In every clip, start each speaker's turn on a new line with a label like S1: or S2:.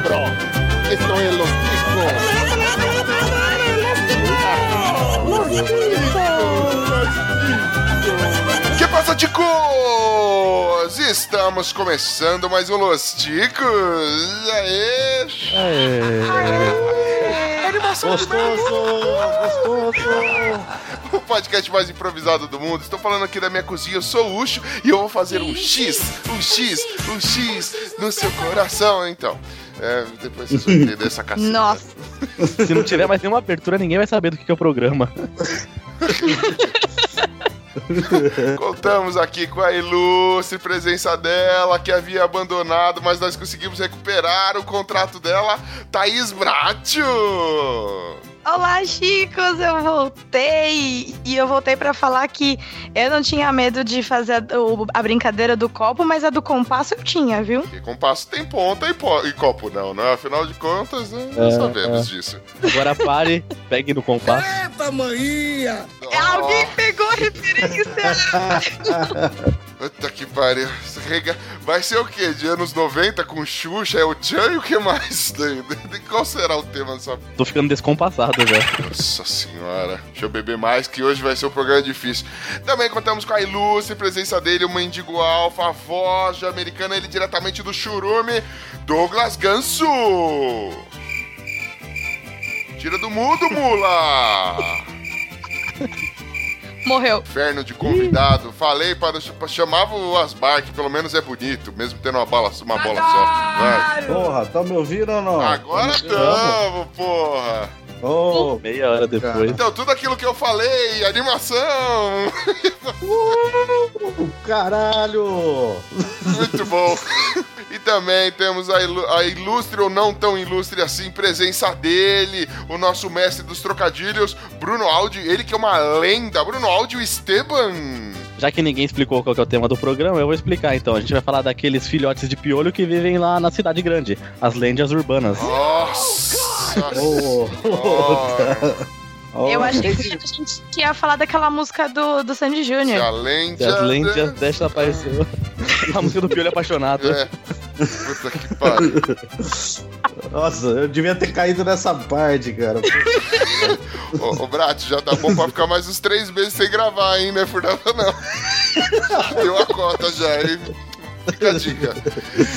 S1: cabrón. Esto es Los
S2: Que passa, ticos? Estamos começando mais um Los Ticos. Aê! Animação de
S1: Gostoso, gostoso.
S2: o podcast mais improvisado do mundo. Estou falando aqui da minha cozinha, eu sou o Ucho e eu vou fazer um X, um X, um X no seu coração, então. É, depois vocês vão entender essa caceta.
S3: Nossa.
S4: Se não tiver mais nenhuma abertura, ninguém vai saber do que que é o programa.
S2: Contamos aqui com a ilustre presença dela, que havia abandonado, mas nós conseguimos recuperar o contrato dela, Thaís Bratio.
S3: Olá, chicos, eu voltei. E eu voltei pra falar que eu não tinha medo de fazer a, o- a brincadeira do copo, mas a do compasso eu tinha, viu?
S2: E compasso tem ponta e, po- e copo não, né? Afinal de contas, né,
S4: É,
S2: sabemos disso.
S4: Agora pare, pegue no compasso.
S3: Alguém pegou a referência.
S2: Puta que pariu. Vai ser o quê? De anos 90 com Xuxa, é o Tchan e o que mais? Qual será o tema dessa
S4: Tô ficando descompassado já.
S2: Nossa senhora, deixa eu beber mais que hoje vai ser um programa difícil. Também contamos com a ilustre presença dele, o mendigo alfa, a voz de americana, ele diretamente do churume, Douglas Ganso. Tira do mudo, mula!
S3: Morreu.
S2: Inferno de convidado. Falei para, para chamava o Asbar, que pelo menos é bonito, mesmo tendo uma, bala, uma bola só. Vai.
S1: Porra, tá me ouvindo ou não?
S2: Agora tamo, porra!
S1: Ô,
S4: Meia hora depois.
S2: Então, tudo aquilo que eu falei, animação,
S1: uh, caralho!
S2: Muito bom. E também temos a, ilu- a ilustre ou não tão ilustre assim presença dele, o nosso mestre dos trocadilhos, Bruno Aldi, ele que é uma lenda, Bruno Aldi e Esteban.
S4: Já que ninguém explicou qual que é o tema do programa, eu vou explicar então. A gente vai falar daqueles filhotes de piolho que vivem lá na cidade grande, as lendas urbanas.
S2: Nossa!
S1: Ô, ô,
S3: Eu
S1: ô,
S3: achei que a gente ia falar daquela música do, do Sandy
S2: Se a
S3: Júnior.
S2: lenda...
S4: Se as lendas desta apareceu. A música do piolho apaixonado.
S2: É. Puta que pariu.
S1: Nossa, eu devia ter caído nessa parte, cara.
S2: Ô, ô Brat, já tá bom pra ficar mais uns três meses sem gravar, hein? Não é por nada, não. Deu a cota já, hein? Fica a dica.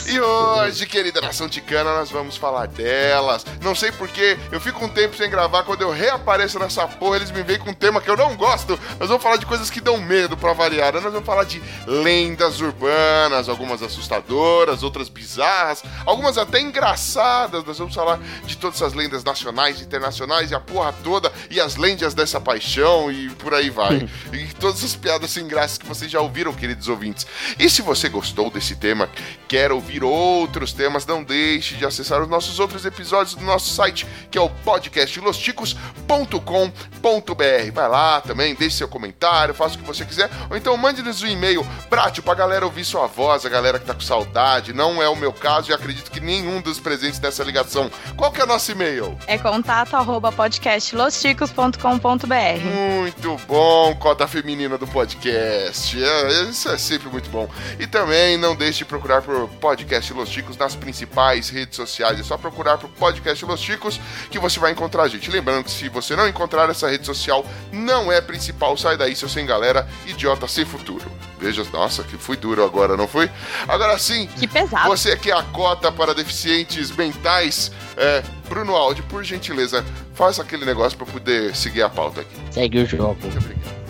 S2: E hoje, querida nação ticana, nós vamos falar delas. Não sei porquê, eu fico um tempo sem gravar. Quando eu reapareço nessa porra, eles me veem com um tema que eu não gosto. Nós vamos falar de coisas que dão medo pra variar. Nós vamos falar de lendas urbanas, algumas assustadoras, outras bizarras, algumas até engraçadas. Nós vamos falar de todas as lendas nacionais, internacionais e a porra toda, e as lendas dessa paixão e por aí vai. e todas as piadas sem graça que vocês já ouviram, queridos ouvintes. E se você gostou desse tema, quer ouvir outros temas, não deixe de acessar os nossos outros episódios do nosso site, que é o podcastlosticos.com.br. Vai lá também, deixe seu comentário, faça o que você quiser, ou então mande-nos um e-mail, Bratio, pra galera ouvir sua voz, a galera que tá com saudade. Não é o meu caso e acredito que nenhum dos presentes dessa ligação. Qual que é o nosso e-mail?
S3: É contato arroba podcastlosticos.com.br.
S2: Muito bom, cota feminina do podcast. É, isso é sempre muito bom. E também não deixe de procurar por Podcast Los Chicos nas principais redes sociais. É só procurar por Podcast Los Chicos que você vai encontrar a gente. Lembrando que se você não encontrar essa rede social, não é principal. Sai daí, seu sem galera, idiota sem futuro. Veja, nossa, que fui duro agora, não foi? Agora sim,
S3: Que pesado.
S2: você que é a cota para deficientes mentais, é, Bruno Aldi, por gentileza, faça aquele negócio para poder seguir a pauta aqui.
S4: Segue o jogo.
S2: Muito obrigado.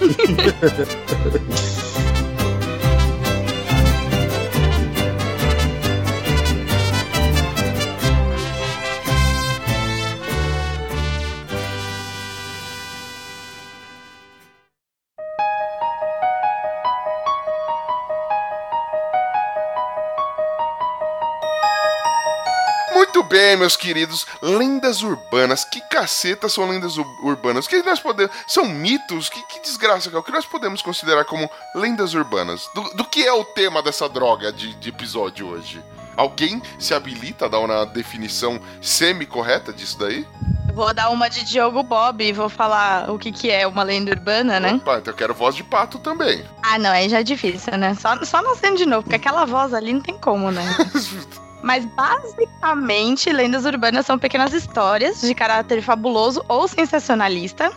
S2: bem, meus queridos, lendas urbanas. Que caceta são lendas ur- urbanas? O que nós podemos. São mitos? Que, que desgraça, cara. O que nós podemos considerar como lendas urbanas? Do, do que é o tema dessa droga de, de episódio hoje? Alguém se habilita a dar uma definição semi-correta disso daí?
S3: Vou dar uma de Diogo Bob e vou falar o que, que é uma lenda urbana, né?
S2: Opa, então eu quero voz de pato também.
S3: Ah, não, aí já é difícil, né? Só, só nascendo de novo, porque aquela voz ali não tem como, né? Mas basicamente, lendas urbanas são pequenas histórias de caráter fabuloso ou sensacionalista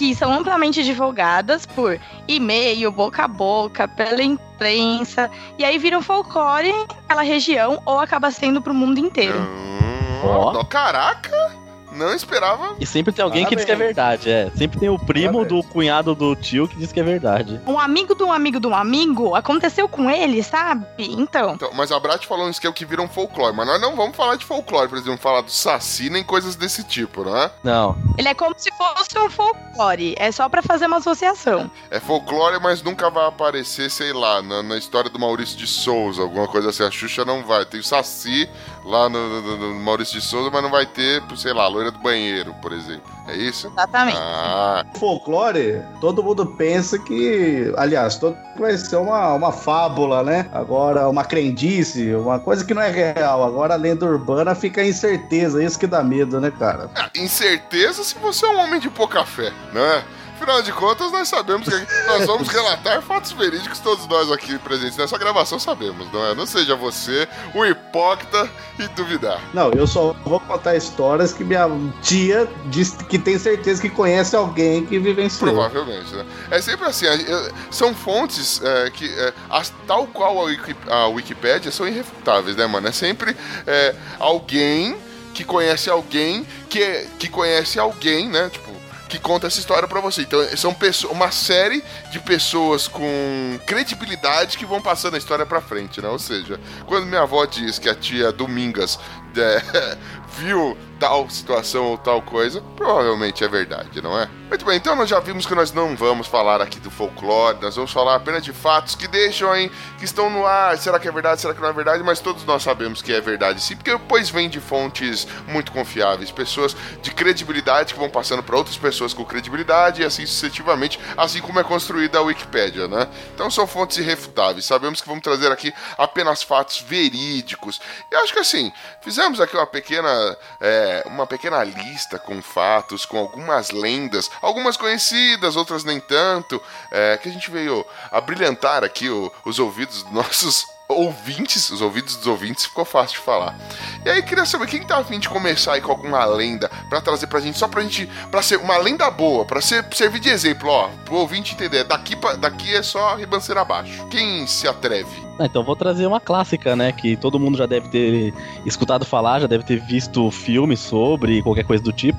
S3: que são amplamente divulgadas por e-mail, boca a boca, pela imprensa, e aí viram folclore naquela região ou acaba sendo pro mundo inteiro.
S2: Hum,
S4: Ó.
S2: Caraca! Não esperava.
S4: E sempre tem alguém que diz que é
S1: Parabéns.
S4: verdade, é. Sempre tem o primo
S1: Parabéns.
S4: do cunhado do tio que diz que é verdade.
S3: Um amigo de um amigo de um amigo aconteceu com ele, sabe? Então.
S2: Então, mas a Brat falou isso que é o que viram folclore. Mas nós não vamos falar de folclore, por exemplo, falar do Saci nem coisas desse tipo, não é?
S4: Não.
S3: Ele é como se fosse um folclore. É só pra fazer uma associação.
S2: É folclore, mas nunca vai aparecer, sei lá, na, na história do Maurício de Souza, alguma coisa assim. A Xuxa não vai. Tem o Saci lá no, no- no Maurício de Souza, mas não vai ter, sei lá, a loira do banheiro, por exemplo. É isso?
S3: Exatamente.
S2: Ah,
S1: folclore, todo mundo pensa que, aliás, todo vai ser uma, uma fábula, né? Agora, uma crendice, uma coisa que não é real. Agora, a lenda urbana fica incerteza, isso que dá medo, né, cara?
S2: incerteza se você é um homem de pouca fé, não é? Afinal de contas, nós sabemos que nós vamos relatar fatos verídicos, todos nós aqui presentes nessa gravação sabemos, não é? Não seja você um hipócrita e duvidar.
S1: Não, eu só vou contar histórias que minha tia diz que tem certeza que conhece alguém que vivenciou.
S2: Provavelmente, né? É sempre assim, eu- são fontes é, que, é, as- tal qual a, Wiki, a Wikipédia, são irrefutáveis, né, mano? É sempre é, alguém que conhece alguém que, que conhece alguém, né? Tipo, que conta essa história pra você. Então, são pessoas, uma série de pessoas com credibilidade que vão passando a história pra frente, né? Ou seja, quando minha avó diz que a tia Domingas é, viu tal situação ou tal coisa, provavelmente é verdade, não é? Muito bem, então nós já vimos que nós não vamos falar aqui do folclore, nós vamos falar apenas de fatos que deixam aí, que estão no ar, será que é verdade, será que não é verdade, mas todos nós sabemos que é verdade sim, porque depois vem de fontes muito confiáveis, pessoas de credibilidade que vão passando para outras pessoas com credibilidade e assim sucessivamente, assim como é construída a Wikipédia, né? Então são fontes irrefutáveis, sabemos que vamos trazer aqui apenas fatos verídicos. E acho que assim, fizemos aqui uma pequena, é, uma pequena lista com fatos, com algumas lendas, algumas conhecidas, outras nem tanto, é, que a gente veio a brilhantar aqui o- os ouvidos dos nossos ouvintes, os ouvidos dos ouvintes, ficou fácil de falar. E aí, queria saber, quem tá afim de começar aí com alguma lenda pra trazer pra gente, só pra gente, pra ser uma lenda boa, pra ser, servir de exemplo, ó, pro ouvinte entender, daqui, pra, daqui é só ribanceira abaixo. Quem se atreve?
S4: Ah, então vou trazer uma clássica, né? Que todo mundo já deve ter escutado falar, já deve ter visto filme sobre, qualquer coisa do tipo.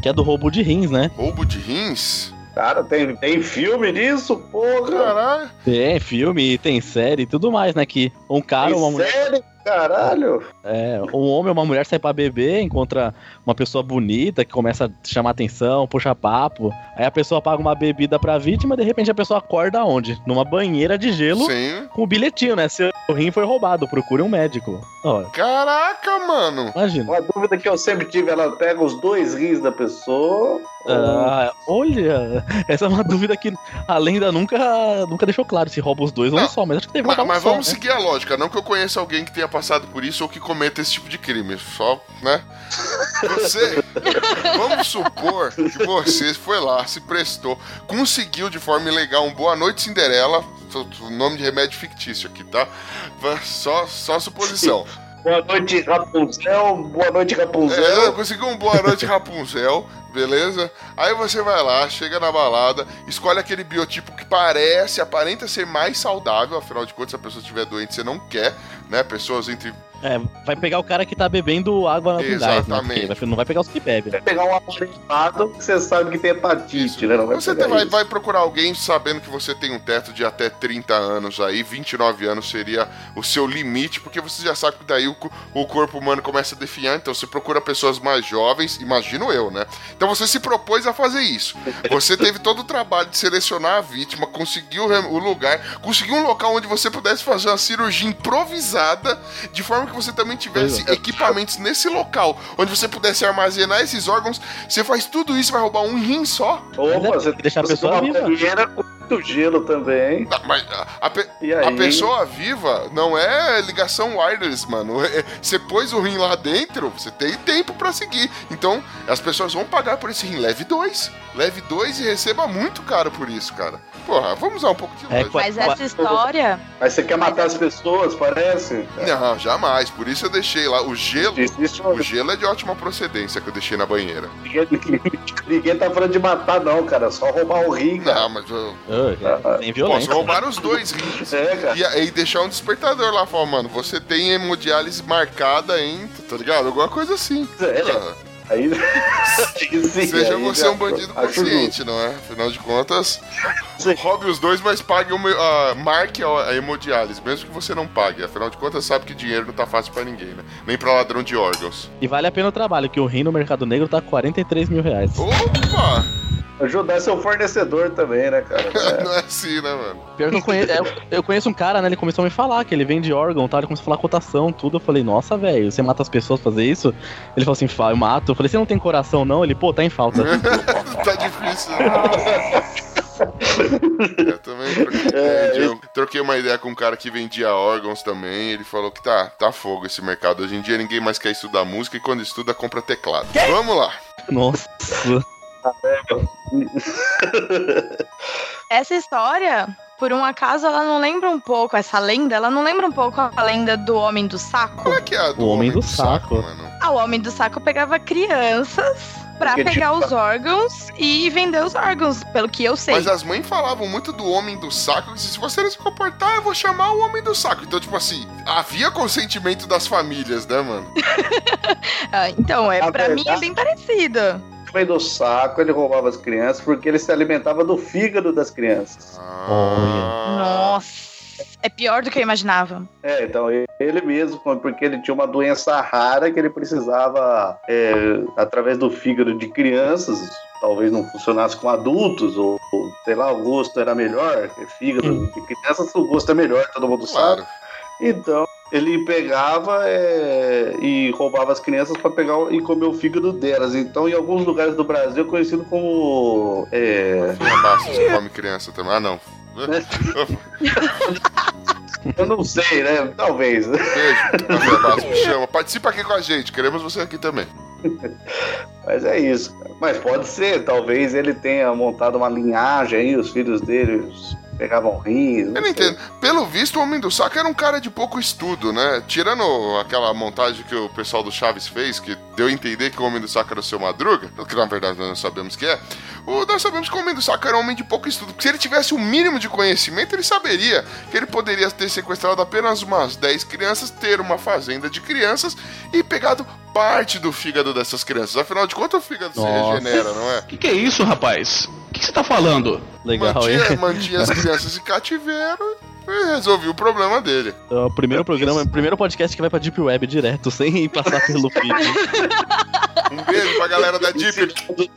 S4: Que é do roubo de rins, né?
S2: Roubo de rins?
S1: Cara, tem, tem filme disso? Porra!
S2: Caralho.
S4: Tem filme, tem série e tudo mais, né? Que um cara ou uma mulher.
S1: Sério? Caralho!
S4: É, um homem ou uma mulher sai pra beber, encontra uma pessoa bonita que começa a chamar atenção, puxa papo. Aí a pessoa paga uma bebida pra vítima, de repente a pessoa acorda onde? Numa banheira de gelo
S2: Sim.
S4: com o bilhetinho, né? Seu rim foi roubado, procure um médico. Ó,
S2: Caraca, mano.
S4: imagina.
S1: Uma dúvida que eu sempre tive, ela pega os dois rins da pessoa.
S4: Ah, olha, essa é uma dúvida que a lenda nunca, nunca deixou claro se rouba os dois ou
S2: Não,
S4: um só, mas acho que deve
S2: Mas,
S4: roubar um
S2: mas
S4: só,
S2: vamos
S4: né?
S2: seguir a lógica, não que eu conheça alguém que tenha passado por isso ou que cometa esse tipo de crime. Só, né? Você. vamos supor que você foi lá, se prestou, conseguiu de forma ilegal um Boa Noite Cinderela. O nome de remédio fictício aqui, tá? Só, só suposição.
S1: Boa noite, Rapunzel. Boa noite, Rapunzel.
S2: É, conseguiu um Boa Noite Rapunzel, beleza? Aí você vai lá, chega na balada, escolhe aquele biotipo que parece, aparenta ser mais saudável, afinal de contas, se a pessoa estiver doente, você não quer, né? Pessoas entre.
S4: É, vai pegar o cara que tá bebendo água gás, né?
S2: Exatamente.
S4: Porque vai- não vai pegar os que bebem.
S1: Vai pegar um aparelhado que você sabe que tem hepatite, né? Não vai
S2: Você vai,
S1: isso.
S2: vai procurar alguém sabendo que você tem um teto de até 30 anos aí, 29 anos seria o seu limite, porque você já sabe que daí o, o corpo humano começa a definhar, então você procura pessoas mais jovens, imagino eu, né? Então você se propôs a fazer isso. Você teve todo o trabalho de selecionar a vítima, conseguiu o lugar, conseguiu um local onde você pudesse fazer uma cirurgia improvisada, de forma que você também tivesse equipamentos nesse local, onde você pudesse armazenar esses órgãos. Você faz tudo isso, vai roubar um rim só?
S1: Opa,
S4: é,
S1: você
S4: tem que deixar a pessoa
S1: uma
S4: viva.
S1: com muito gelo também.
S2: Não, mas a, a pe-
S1: E aí?
S2: a pessoa viva não é ligação wireless, mano. É- Você pôs o rim lá dentro, você tem tempo pra seguir. Então, as pessoas vão pagar por esse rim. Leve dois. Leve dois e receba muito caro por isso, cara. Porra, vamos usar um pouco de
S4: É,
S2: lógica.
S3: Mas essa história.
S1: Mas você quer matar as pessoas, parece?
S2: Não, jamais. Por isso eu deixei lá. O gelo. O gelo é de ótima procedência que eu deixei na banheira.
S1: Ninguém, ninguém tá falando de matar, não, cara. Só roubar o rim, cara.
S2: Não, mas eu
S4: Ah, Sem
S2: posso
S4: violência.
S2: roubar os dois rins.
S1: É, cara.
S2: E aí deixar um despertador lá, falar, mano, você tem hemodiálise marcada em, tá ligado? Alguma coisa assim.
S1: É,
S2: Ah,
S1: Aí, sim,
S2: Seja
S1: aí
S2: você
S1: já-
S2: um bandido consciente, não é? Afinal de contas,
S1: Sim.
S2: roube os dois, mas pague uma, ah, marque a, a hemodiálise, mesmo que você não pague. Afinal de contas, sabe que dinheiro não tá fácil pra ninguém, né? Nem pra ladrão de órgãos.
S4: E vale a pena o trabalho, que o rim no mercado negro tá 43 mil reais.
S2: Opa!
S1: Ajudar seu fornecedor também, né, cara? É.
S2: Não é assim, né, mano?
S4: Pior que eu conheço, eu, eu conheço um cara, né? Ele começou a me falar que ele vende órgão, tá? Ele começou a falar cotação, tudo. Eu falei, nossa, velho, você mata as pessoas pra fazer isso? Ele falou assim, "Fa- eu mato. Eu falei, você não tem coração, não? Ele, pô, tá em falta.
S2: tá difícil. Eu também troquei,
S1: É.
S2: Eu troquei uma ideia com um cara que vendia órgãos também. Ele falou que tá, tá fogo esse mercado. Hoje em dia ninguém mais quer estudar música e quando estuda compra teclado. Vamos lá.
S4: Nossa.
S3: Essa história, por um acaso, ela não lembra um pouco, essa lenda, ela não lembra um pouco a lenda do Homem do Saco?
S2: Qual é que é a do
S4: O Homem do Saco.
S2: mano?
S3: Ah, o Homem do Saco pegava crianças pra
S1: Porque,
S3: pegar
S1: tipo,
S3: os órgãos e vender os órgãos, pelo que eu sei.
S2: Mas as mães falavam muito do homem do saco, que se você não se comportar, eu vou chamar o homem do saco. Então, tipo assim, havia consentimento das famílias, né, mano?
S3: Ah, então, é, pra mim é
S1: verdade-
S3: bem parecido.
S1: No meio do saco, ele roubava as crianças porque ele se alimentava do fígado das crianças.
S2: Ah,
S3: Nossa, é pior do que eu imaginava.
S1: É, então ele mesmo, porque ele tinha uma doença rara que ele precisava, é, através do fígado de crianças, talvez não funcionasse com adultos, ou, ou, sei lá, o gosto era melhor, que fígado de crianças, o gosto é melhor, todo mundo sabe.
S2: claro.
S1: Então, ele pegava é, e roubava as crianças para pegar e comer o fígado delas. Então, em alguns lugares do Brasil, é conhecido como. É,
S2: Bastos que come criança também. Ah, não.
S1: eu não sei, né? Talvez.
S2: Beijo. Bastos, me chama. Participa aqui com a gente. Queremos você aqui também.
S1: Mas é isso. cara. Mas pode ser, talvez ele tenha montado uma linhagem aí, os filhos dele pegavam rins.
S2: Eu não entendo. Pelo visto, o Homem do Saco era um cara de pouco estudo, né? Tirando aquela montagem que o pessoal do Chaves fez, que deu a entender que o Homem do Saco era o seu Madruga, que na verdade nós não sabemos que é. O, nós sabemos que o Homem do Saco era um homem de pouco estudo. Porque se ele tivesse o mínimo de conhecimento, ele saberia que ele poderia ter sequestrado apenas umas 10 crianças, ter uma fazenda de crianças e pegado parte do fígado dessas crianças. Afinal de contas, o fígado se
S4: Nossa.
S2: regenera, não é?
S5: Que que é isso, rapaz? O que você tá falando?
S4: Legal, hein?
S2: mantinha, mantinha as crianças em cativeiro e resolvi o problema dele.
S4: É o primeiro programa, o primeiro podcast que vai pra Deep Web direto, sem passar pelo feed.
S2: Um beijo pra galera da
S1: a co-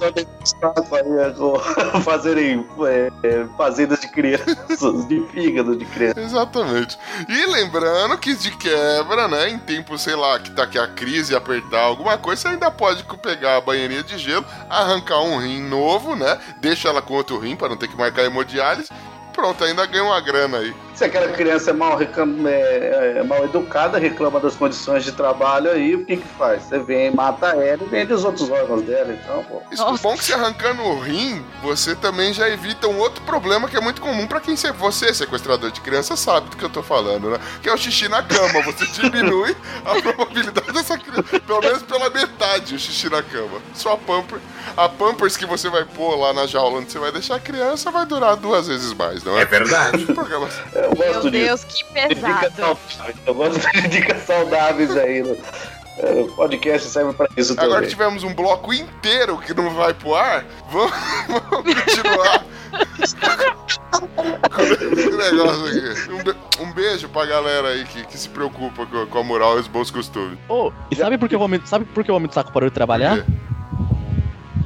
S1: fazerem é, é, fazendas de crianças, de fígado de crianças.
S2: Exatamente. E lembrando que de quebra, né, em tempo, sei lá, que tá que a crise apertar alguma coisa, você ainda pode pegar a banheirinha de gelo, arrancar um rim novo, né, deixa ela com outro rim pra não ter que marcar hemodiálise. Pronto, ainda ganha uma grana aí.
S1: Se aquela criança é mal, reclama, é, é mal educada, reclama das condições de trabalho aí, o que que faz? Você vem, mata ela e vende os outros órgãos dela, então, pô.
S2: Isso é
S3: Nossa.
S2: bom que se arrancando o rim, você também já evita um outro problema que é muito comum pra quem se você, sequestrador de criança, sabe do que eu tô falando, né? Que é o xixi na cama. Você diminui a probabilidade dessa criança, pelo menos pela metade, o xixi na cama. Sua pamper, a pampers que você vai pôr lá na jaula onde você vai deixar a criança vai durar duas vezes mais, não é? É verdade.
S1: Eu
S3: Meu
S1: gosto disso.
S3: Deus, que
S1: Dicas
S3: pesado.
S1: Eu gosto de dicas saudáveis aí. No, é, o podcast serve pra isso
S2: Agora
S1: também.
S2: que tivemos um bloco inteiro que não vai pro ar, vamos, vamos continuar esse negócio aqui. Um, be- um beijo pra galera aí que, que se preocupa com, a moral e os bons costumes.
S4: Ô, e sabe por que o homem, sabe por que o homem do saco parou de trabalhar?
S2: Por quê?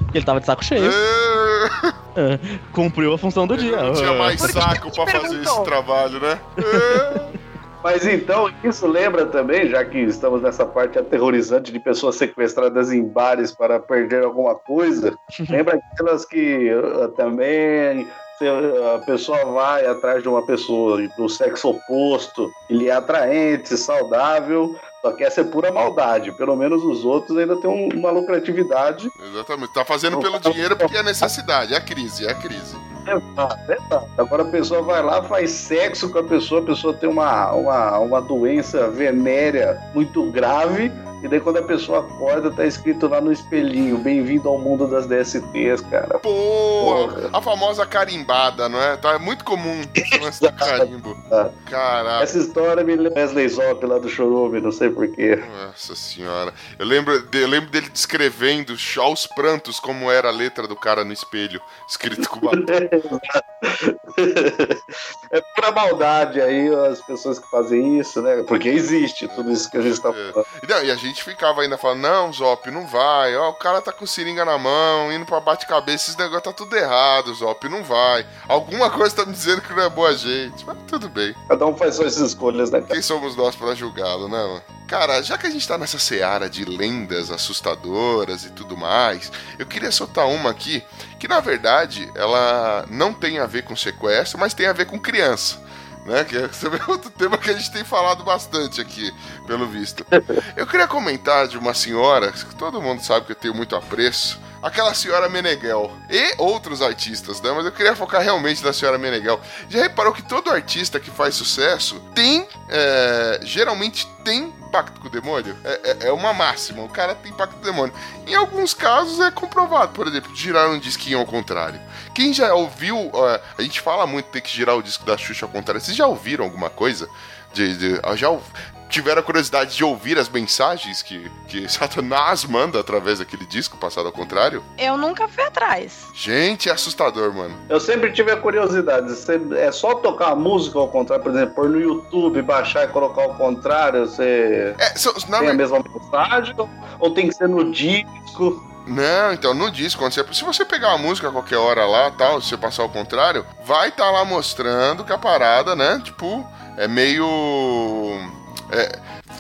S4: Porque ele tava de saco cheio.
S2: É,
S4: É, cumpriu a função do dia.
S2: não tinha mais
S3: Por que
S2: saco pra fazer
S3: perguntou?
S2: esse trabalho, né? É.
S1: Mas então, isso lembra também, já que estamos nessa parte aterrorizante de pessoas sequestradas em bares para perder alguma coisa, lembra aquelas que uh, também Você- a pessoa vai atrás de uma pessoa do sexo oposto, ele é atraente, saudável, só quer ser pura maldade. Pelo menos os outros ainda têm um- uma lucratividade.
S2: Exatamente. Tá fazendo pelo dinheiro porque é necessidade. É a crise, é a crise.
S1: Exato, exato. Agora a pessoa vai lá, faz sexo com a pessoa, a pessoa tem uma, uma, uma doença venérea muito grave. E daí quando a pessoa acorda, tá escrito lá no espelhinho, bem-vindo ao mundo das DSTs, cara.
S2: Pô,
S1: Porra.
S2: a famosa carimbada, não é? Tá é muito comum lance do carimbo. Caraca.
S1: Essa história me lembra Wesley Zop lá do Chorume, não sei porquê.
S2: Nossa senhora. Eu lembro, eu lembro dele descrevendo aos prantos como era a letra do cara no espelho, escrito com batom.
S1: É pura maldade aí as pessoas que fazem isso, né? Porque existe tudo isso que a gente tá
S2: É.
S1: falando.
S2: Não, e a gente ficava ainda falando, não, Zop, não vai. Ó, o cara tá com seringa na mão, indo pra bate-cabeça, esse negócio tá tudo errado, Zop, não vai. Alguma coisa tá me dizendo que não é boa gente. Mas tudo bem.
S1: Cada um faz suas escolhas, né?
S2: Quem somos nós pra julgá-lo, né, mano? Cara, já que a gente tá nessa seara de lendas assustadoras e tudo mais, eu queria soltar uma aqui que, na verdade, ela não tem a ver com sequestro, mas tem a ver com criança. Né? Que é também outro tema que a gente tem falado bastante aqui, pelo visto. Eu queria comentar de uma senhora, que todo mundo sabe que eu tenho muito apreço, aquela senhora Meneghel. E outros artistas, né? Mas eu queria focar realmente na senhora Meneghel. Já reparou que todo artista que faz sucesso tem, é, geralmente tem pacto com o demônio? É, é- é uma máxima, o cara tem pacto com o demônio. Em alguns casos é comprovado, por exemplo, girar um disquinho ao contrário. Quem já ouviu, ó, a gente fala muito que tem que girar o disco da Xuxa ao contrário. Vocês já ouviram alguma coisa? De, de- já tiveram a curiosidade de ouvir as mensagens que, que Satanás manda através daquele disco passado ao contrário?
S3: Eu nunca fui atrás.
S2: Gente, é assustador, mano.
S1: Eu sempre tive a curiosidade. É só tocar a música ao contrário, por exemplo, pôr no YouTube, baixar e colocar ao contrário, você
S2: É, na
S1: tem a
S2: ver-
S1: mesma mensagem? Ou tem que ser no disco?
S2: Não, então no disco, quando você- se você pegar uma música a qualquer hora lá, tal, se você passar ao contrário, vai estar lá mostrando que a parada, né, tipo, é meio é,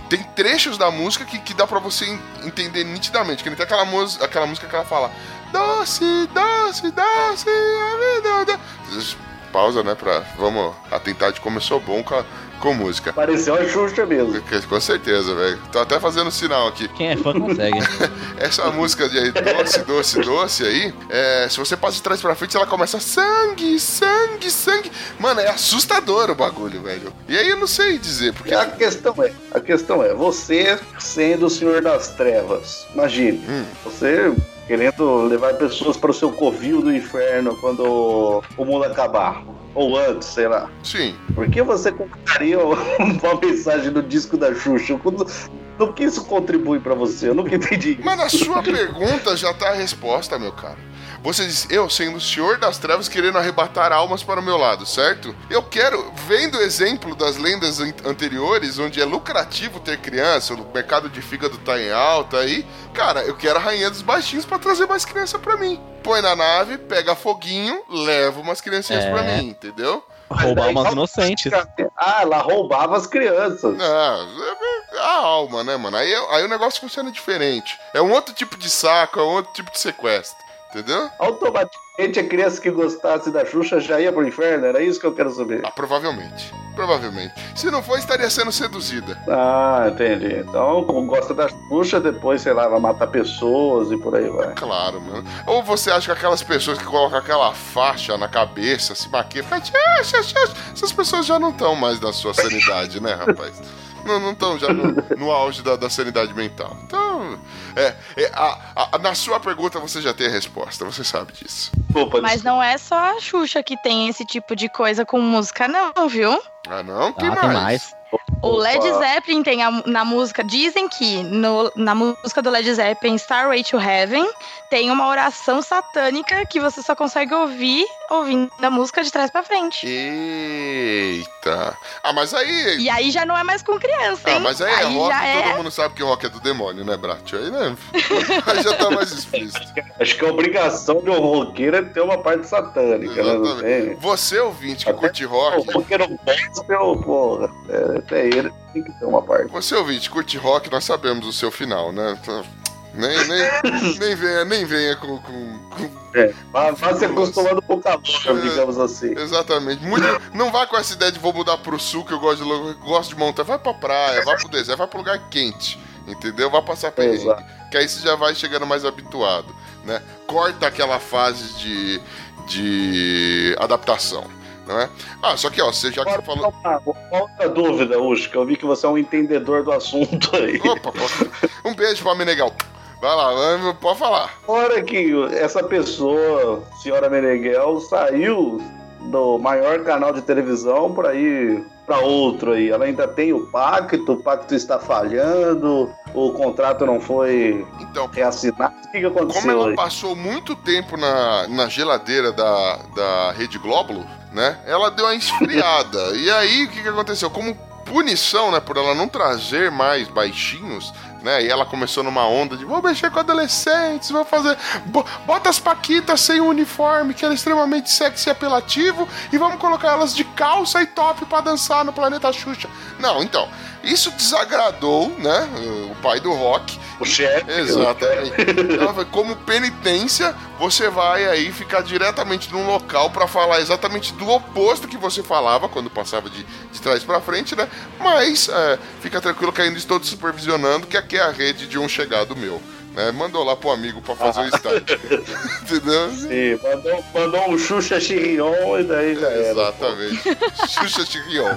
S2: tem trechos da música que, que dá pra você en- entender nitidamente, que nem tem aquela, aquela música que ela fala Doce, doce, doce, a vida. doce." Pausa, né, pra, vamos atentar de como eu sou bom com a, com música.
S1: Pareceu a Xuxa mesmo.
S2: Com certeza, velho. Tô até fazendo sinal aqui.
S4: Quem é fã consegue.
S2: Essa música de doce, doce, doce aí, é, se você passa de trás pra frente, ela começa sangue, sangue, sangue. Mano, é assustador o bagulho, velho. E aí eu não sei dizer, porque.
S1: A questão é, a questão é, você sendo o Senhor das Trevas, imagine,
S2: Hum.
S1: você querendo levar pessoas para o seu covil do inferno quando o mundo acabar. Ou antes, sei lá.
S2: Sim.
S1: Por que você colocaria uma mensagem no disco da Xuxa? Quando- No que isso contribui pra você? Eu nunca entendi.
S2: Mas na sua pergunta já tá a resposta, meu caro. Você diz, eu sendo o senhor das trevas querendo arrebatar almas para o meu lado, certo? Eu quero, vendo o exemplo das lendas an- anteriores, onde é lucrativo ter criança, o mercado de fígado tá em alta aí, cara, eu quero a rainha dos baixinhos para trazer mais criança para mim. Põe na nave, pega foguinho, leva umas criancinhas
S4: É.
S2: pra mim, entendeu?
S4: Roubar
S1: daí-
S4: umas inocentes.
S1: Ah, ela roubava as crianças.
S2: Ah, é a alma, né, mano? Aí, aí o negócio funciona diferente. É um outro tipo de saco, é um outro tipo de sequestro. Entendeu?
S1: Automaticamente a criança que gostasse da Xuxa já ia pro inferno, era isso que eu quero saber.
S2: Ah, provavelmente. Provavelmente. Se não for, estaria sendo seduzida.
S1: Ah, entendi. Então, como gosta da Xuxa, depois, sei lá, vai matar pessoas e por aí vai.
S2: Claro, mano. Ou você acha que aquelas pessoas que colocam aquela faixa na cabeça, se maquiam, essas pessoas já não estão mais na sua sanidade, né, rapaz? Não estão já no, no auge da, da sanidade mental. Então, é, é, a- a- na sua pergunta você já tem a resposta, você sabe disso.
S1: Desculpa,
S3: Mas não é só a Xuxa que tem esse tipo de coisa com música, não, viu?
S2: Ah, não?
S4: Ah,
S2: Quem
S4: tem mais.
S3: O Led
S1: Opa.
S3: Zeppelin tem a- na música. Dizem que no- na música do Led Zeppelin, Starway to Heaven, tem uma oração satânica que você só consegue ouvir ouvindo a música de trás pra frente.
S2: Eita. Ah, mas aí.
S3: E aí já não é mais com criança, hein?
S2: Ah, mas aí, é rock,
S3: já
S2: todo
S3: é.
S2: mundo sabe que rock é do demônio, né, Brat? Aí, né? aí já tá mais explícito.
S1: Acho que a obrigação de um roqueiro é ter uma parte satânica, né?
S2: Exatamente.
S1: tem?
S2: Você, ouvinte, que
S1: Até
S2: curte
S1: O
S2: rock,
S1: roqueiro gospel, porra, é, até ele tem que ter uma parte.
S2: você, ouvinte, curte rock, nós sabemos o seu final, né? Então, Nem, nem, nem venha, nem venha com. com, com...
S1: É, vá, vá se acostumando com o calor, digamos assim.
S2: Exatamente. Muito, não vai com essa ideia de vou mudar pro sul, que eu gosto de, eu gosto de montar. Vai pra praia, vai pro deserto, vai pro lugar quente. Entendeu? Vai passar perrengue.
S1: Exato.
S2: Que aí você já vai chegando mais habituado. Né? Corta aquela fase de, de adaptação. Não é? Ah, só que ó, você já que
S1: Agora,
S2: você falou.
S1: outra dúvida, que eu vi que você é um entendedor do assunto aí.
S2: Opa, posso- um beijo pra Meneghel. Vai lá, pode falar.
S1: Hora que essa pessoa, senhora Meneghel, saiu do maior canal de televisão para ir para outro aí. Ela ainda tem o pacto, o pacto está falhando, o contrato não foi
S2: Então,
S1: reassinado. O que, que
S2: Como
S1: aconteceu
S2: ela
S1: aí?
S2: passou muito tempo na, na geladeira da, da Rede Glóbulo, né? Ela deu uma esfriada. e aí, o que, que aconteceu? Como punição, né? Por ela não trazer mais baixinhos, né? E ela começou numa onda de vou mexer com adolescentes, vou fazer. bo- Bota as Paquitas sem uniforme, que era extremamente sexy e apelativo, e vamos colocar elas de calça e top pra dançar no planeta Xuxa. Não, então. Isso desagradou, né? O pai do rock.
S1: O chefe.
S2: Exatamente. Como penitência, você vai aí ficar diretamente num local pra falar exatamente do oposto que você falava quando passava de, de trás pra frente, né? Mas é, fica tranquilo que ainda estou te supervisionando, que aqui é a rede de um chegado meu. Né? Mandou lá pro amigo pra fazer o estágio. Entendeu?
S1: Sim, mandou, mandou um Xuxa Chirion e daí já era.
S2: Exatamente. Xuxa Chirion.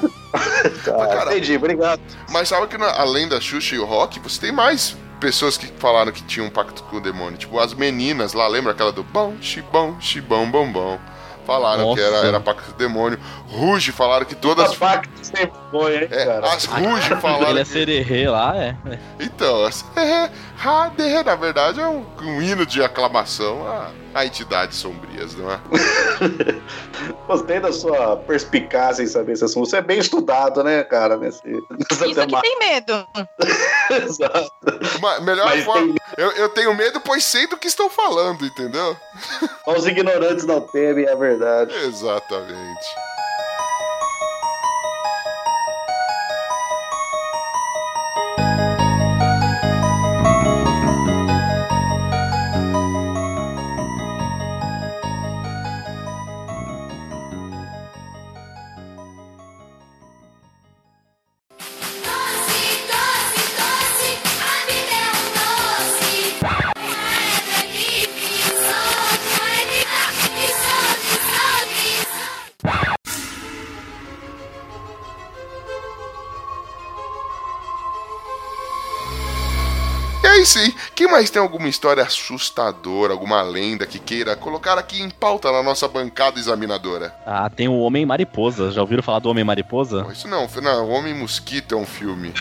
S1: Tá,
S2: caralho.
S1: entendi, obrigado.
S2: Mas sabe que na- além da Xuxa e o Rock, você tem mais pessoas que falaram que tinham um pacto com o demônio. Tipo, as meninas lá, lembra aquela do bom, xibom, xibom, bom, bom. Falaram
S4: Nossa.
S2: que era, era pacto com o demônio. Ruge falaram que todas.
S1: Pacto sempre foi, hein,
S2: É,
S1: cara?
S2: as Ruge falaram.
S4: Ele é
S2: que-
S4: sererê lá, é. é.
S2: Então, as- Rader, na verdade, é um, um hino de aclamação a, a entidades sombrias, não é?
S1: Gostei da sua perspicácia em saber esse assunto. Você é bem estudado, né, cara? Nesse, nessa
S3: Isso que tem medo.
S1: Exato.
S2: Uma, melhor
S1: Mas
S2: forma.
S1: tem-
S2: Eu, eu tenho medo, pois sei do que estou falando, entendeu?
S1: Os ignorantes não temem, é verdade.
S2: Exatamente. E aí sim, quem mais tem alguma história assustadora, alguma lenda que queira colocar aqui em pauta na nossa bancada examinadora?
S4: Ah, tem o Homem Mariposa. Já ouviram falar do Homem Mariposa?
S2: Isso não, não, Homem Mosquito é um filme.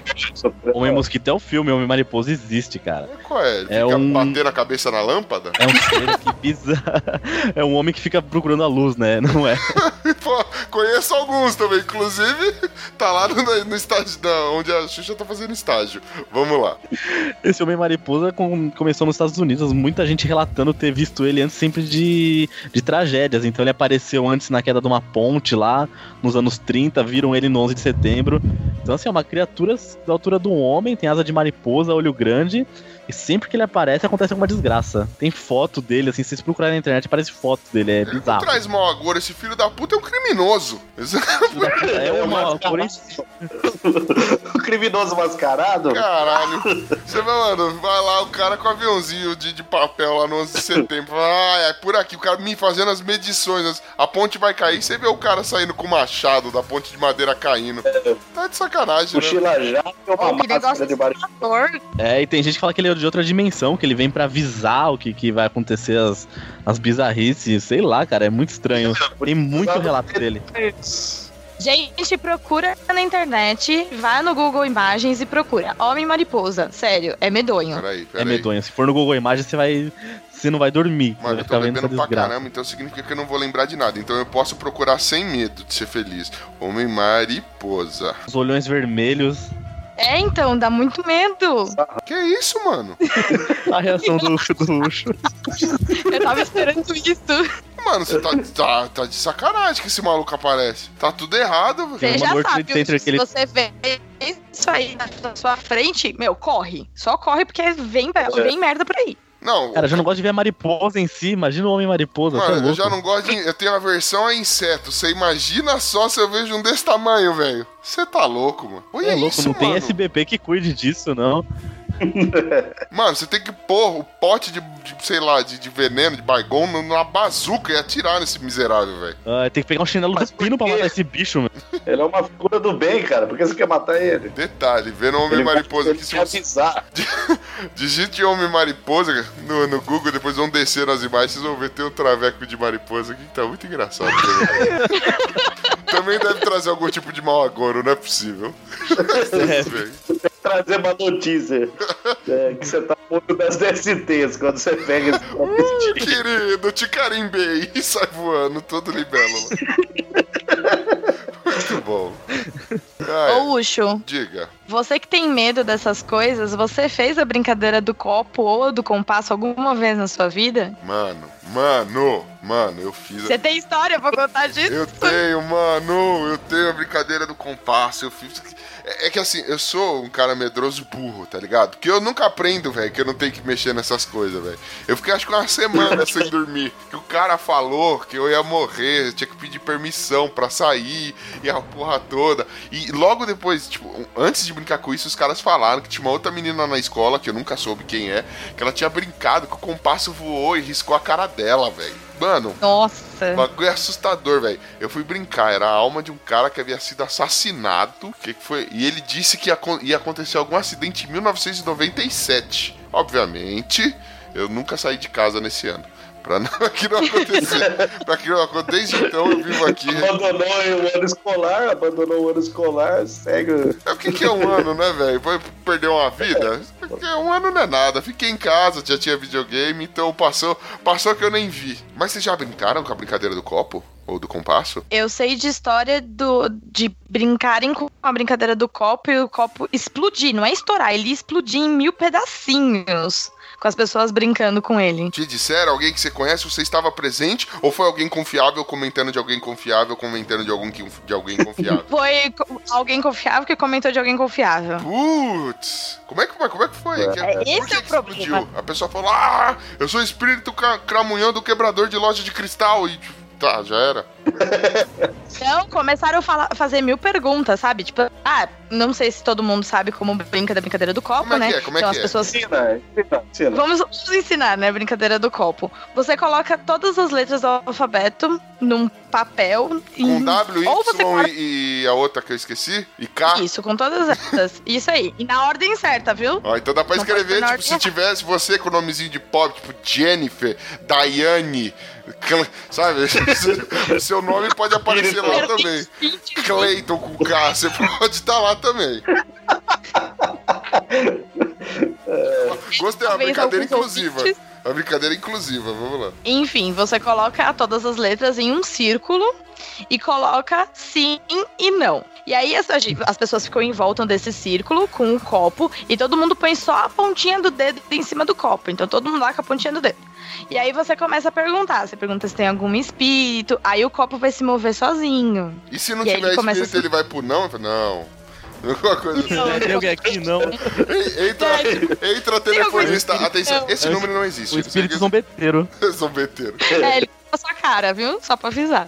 S4: Homem Mosquito é o filme, Homem Mariposa existe, cara.
S2: Qual é? Ele
S4: É
S2: fica
S4: um-
S2: batendo a cabeça na lâmpada?
S4: É um ser que pisa. É um homem que fica procurando a luz, né? Não é?
S2: Pô, conheço alguns também, inclusive tá lá no, no estágio da, onde a Xuxa tá fazendo estágio. Vamos lá.
S4: Esse Homem Mariposa com- começou nos Estados Unidos, muita gente relatando ter visto ele antes sempre de, de tragédias. Então ele apareceu antes na queda de uma ponte lá, nos anos 30, viram ele no 11 de setembro. Então assim, é uma criatura da altura de um homem, tem asa de mariposa, olho grande, e sempre que ele aparece acontece alguma desgraça. Tem foto dele, assim, se vocês procurarem na internet, aparece foto dele, é
S2: Não
S4: bizarro.
S2: traz mal agora, esse filho da puta é um criminoso.
S4: É uma, porém,
S1: O criminoso mascarado?
S2: Caralho. Você vai, mano, vai lá o cara com aviãozinho de, de papel lá no 11 de setembro. Ah, é por aqui, o cara me fazendo as medições. as- A ponte vai cair, você vê o cara saindo com o machado da ponte de madeira caindo. Tá de sacanagem, né?
S1: Mochila já e uma máscara
S3: negócio
S1: de bar...
S3: assustador.
S4: É, e tem gente que fala que ele é de outra dimensão, que ele vem pra avisar o que, que vai acontecer, as, as bizarrices, sei lá, cara, é muito estranho. Tem muito relato dele.
S3: Gente, procura na internet, vai no Google Imagens e procura. Homem mariposa. Sério, é medonho.
S2: Peraí,
S4: É
S2: peraí.
S4: medonho. Se for no Google Imagens, você vai. Você não vai dormir.
S2: Mano,
S4: vai
S2: eu tô bebendo pra caramba, então significa que eu não vou lembrar de nada. Então eu posso procurar sem medo de ser feliz. Homem mariposa.
S4: Os olhões vermelhos.
S3: É, então, dá muito medo.
S2: Que isso, mano?
S4: A reação do, do Ucho.
S3: Eu tava esperando isso.
S2: Mano, você tá, tá, tá de sacanagem que esse maluco aparece. Tá tudo errado, velho.
S3: Você já sabe, se
S4: que ele-
S3: você vê isso aí na sua frente, meu, corre. Só corre porque vem,
S1: É.
S3: vem merda por aí.
S2: Não,
S4: Cara, eu já não gosto de ver a mariposa em si. Imagina o homem mariposa.
S2: mano, eu
S4: louco.
S2: já não gosto de. Eu tenho aversão a inseto. Você imagina só se eu vejo um desse tamanho, velho. Você tá louco, mano. Olha
S4: É louco,
S2: isso,
S4: não tem
S2: mano.
S4: SBP que cuide disso, não.
S2: Mano, você tem que pôr o pote de, de, sei lá, de, de veneno, de bargão, numa bazuca e atirar nesse miserável, velho.
S4: Ah, tem que pegar um chinelo
S1: Mas
S4: do
S1: por
S4: pino pra matar esse bicho, mano.
S1: Ele é uma figura do bem, cara. Por que você quer matar ele?
S2: Detalhe, vendo homem
S1: Ele
S2: mariposa
S1: ele
S2: aqui, se
S1: quer
S2: você
S1: avisar.
S2: digite homem mariposa no, no Google, depois vão descer nas imagens, vocês vão ver, tem um traveco de mariposa aqui que tá muito engraçado. também. Também deve trazer algum tipo de mau agouro, não é possível.
S4: É.
S1: Trazer uma notícia. é, que você tá muito das DSTs quando você pega esse
S2: Uh, querido, te carimbei e sai voando, todo libélula. Muito bom. Ai,
S3: Ô, Ucho,
S2: diga.
S3: você que tem medo dessas coisas, você fez a brincadeira do copo ou do compasso alguma vez na sua vida?
S2: Mano, mano, mano, eu fiz.
S3: Você tem história pra contar disso?
S2: Eu tenho, mano, eu tenho a brincadeira do compasso, eu fiz. É, é que assim, eu sou um cara medroso burro, tá ligado? Porque eu nunca aprendo, velho, que eu não tenho que mexer nessas coisas, velho. Eu fiquei acho que uma semana sem dormir. Que o cara falou que eu ia morrer, eu tinha que pedir permissão pra sair e a porra toda. E logo depois, tipo, antes de brincar com isso, os caras falaram que tinha uma outra menina na escola, que eu nunca soube quem é, que ela tinha brincado, que o compasso voou e riscou a cara dela, velho. Mano,
S3: Nossa.
S2: o bagulho é assustador, velho. Eu fui brincar, era a alma de um cara que havia sido assassinado. Que que foi? E ele disse que ia, ia acontecer algum acidente em 1997. Obviamente, eu nunca saí de casa nesse ano. Pra não, que não acontecer. pra que não aconteça. Desde então eu vivo aqui.
S1: Abandonou o ano escolar, abandonou o ano escolar, segue.
S2: É, O que, que é um ano, né, velho? Vai perder uma vida? Porque um ano não é nada. Fiquei em casa, já tinha videogame, então passou, passou que eu nem vi. Mas vocês já brincaram com a brincadeira do copo? Ou do compasso?
S3: Eu sei de história do, de brincarem com a brincadeira do copo e o copo explodir. Não é estourar, ele explodir em mil pedacinhos. Com as pessoas brincando com ele.
S2: Te disseram, alguém que você conhece, você estava presente? Ou foi alguém confiável comentando de alguém confiável, comentando de alguém, que- de alguém confiável?
S3: Foi alguém confiável que comentou de alguém confiável.
S2: Putz! Como é que foi? Como é que foi? Que-
S3: É,
S2: por
S3: esse
S2: que
S3: é o
S2: que
S3: problema.
S2: explodiu? A pessoa falou: Ah, eu sou espírito cramunhão do quebrador de loja de cristal. E tá, já era.
S3: Então, começaram a falar- fazer mil perguntas, sabe? Tipo, ah, não sei se todo mundo sabe como brinca da brincadeira do copo,
S2: Como é
S3: né?
S2: que é? Como é
S3: então
S2: que
S3: as
S2: é?
S3: pessoas
S1: Ensina, ensina, ensina.
S3: Vamos, vamos ensinar, né? A brincadeira do copo. Você coloca todas as letras do alfabeto num papel.
S2: Com
S3: em-
S2: W,
S3: ou você
S2: Y
S3: coloca
S2: e, e a outra que eu esqueci? E K?
S3: isso, com todas essas. Isso aí. E na ordem certa, viu?
S2: Ó, então dá pra
S3: Não
S2: escrever, tipo, se tivesse você com o nomezinho de pop, tipo Jennifer, Daiane, Cl- sabe? o seu nome pode aparecer lá também. Clayton com K, você pode estar lá também. Gostei, é uma brincadeira inclusiva. É uma brincadeira inclusiva, vamos lá.
S3: Enfim, você coloca todas as letras em um círculo e coloca sim e não. E aí as, as pessoas ficam em volta desse círculo com o copo e todo mundo põe só a pontinha do dedo em cima do copo. Então todo mundo lá com a pontinha do dedo. E aí você começa a perguntar. Você pergunta se tem algum espírito. Aí o copo vai se mover sozinho.
S2: E se não
S3: E
S2: tiver
S3: ele
S2: espírito,
S3: assim.
S2: ele vai pro não? Eu falo, Não. Alguma coisa assim.
S3: Não,
S4: Tem alguém aqui? Não.
S2: Entra, entra telefonista. Atenção, esse número não existe.
S4: O espírito zombeteiro.
S2: zombeteiro.
S3: É, ele na sua cara, viu? Só pra avisar.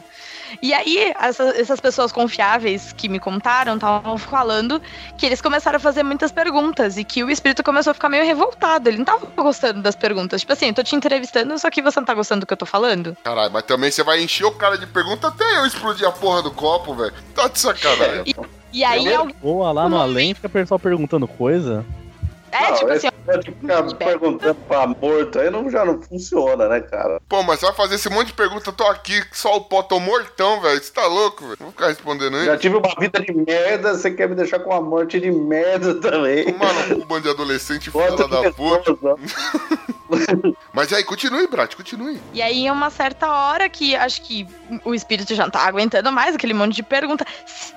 S3: E aí, essa- essas pessoas confiáveis que me contaram estavam falando que eles começaram a fazer muitas perguntas e que o espírito começou a ficar meio revoltado. Ele não tava gostando das perguntas. Tipo assim, eu tô te entrevistando, só que você não tá gostando do que eu tô falando.
S2: Caralho, mas também você vai encher o cara de pergunta até eu explodir a porra do copo, velho. Tá de sacanagem.
S3: E aí,
S1: Eu-
S3: alguém.
S4: Voa lá no além, fica o pessoal perguntando coisa.
S3: É,
S1: Não,
S3: tipo assim,
S1: negócio de ficar perguntando pra morto aí não, já não funciona, né, cara?
S2: Pô, mas você vai fazer esse monte de pergunta, eu tô aqui, só o pó, tô mortão, velho. Você tá louco, velho? Não vou ficar respondendo
S1: Já
S2: aí.
S1: tive uma vida de merda, você quer me deixar com uma morte de merda também.
S2: Mano, um bando de adolescente filha da puta.
S1: ó.
S2: Mas aí, continue, Brat, continue.
S3: E aí, em uma certa hora que acho que o espírito já não tá aguentando mais aquele monte de pergunta,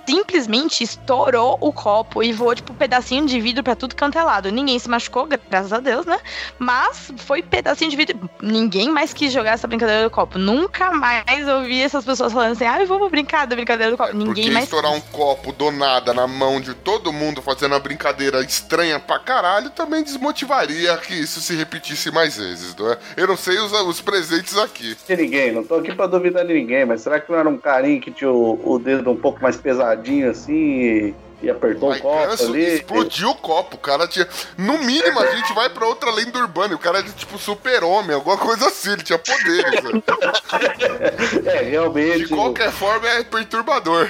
S3: simplesmente estourou o copo e voou, tipo, um pedacinho de vidro pra tudo canto é lado. Ninguém se machucou graças a Deus, né? Mas foi pedacinho de vidro. Ninguém mais quis jogar essa brincadeira do copo. Nunca mais ouvi essas pessoas falando assim, ah, vamos brincar da brincadeira do copo.
S2: Porque
S3: Ninguém mais.
S2: estourar um copo do nada na mão de todo mundo fazendo uma brincadeira estranha pra caralho também desmotivaria que isso se repetisse mais vezes, não é? Eu não sei os, os presentes aqui.
S1: De ninguém, não tô aqui pra duvidar de ninguém, mas será que não era um carinha que tinha o, o dedo um pouco mais pesadinho assim e, e apertou
S2: Vai
S1: o copo ali?
S2: explodiu o copo. O cara tinha. No mínimo, a gente vai pra outra lenda urbana. e O cara é tipo super-homem, alguma coisa assim. Ele tinha poderes. né?
S1: É, realmente.
S2: De qualquer forma, é perturbador.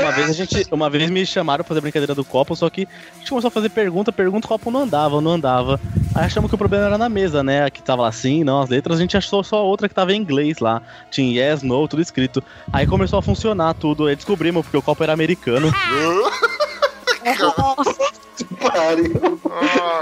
S4: Uma vez a gente. Uma vez me chamaram pra fazer brincadeira do copo, só que a gente começou a fazer pergunta, pergunta, o copo não andava, não andava. Aí achamos que o problema era na mesa, né? Que tava lá assim, não, as letras, a gente achou só outra que tava em inglês lá. Tinha yes, no, tudo escrito. Aí começou a funcionar tudo, aí descobrimos, porque o copo era americano.
S1: Pariu.
S2: Ah.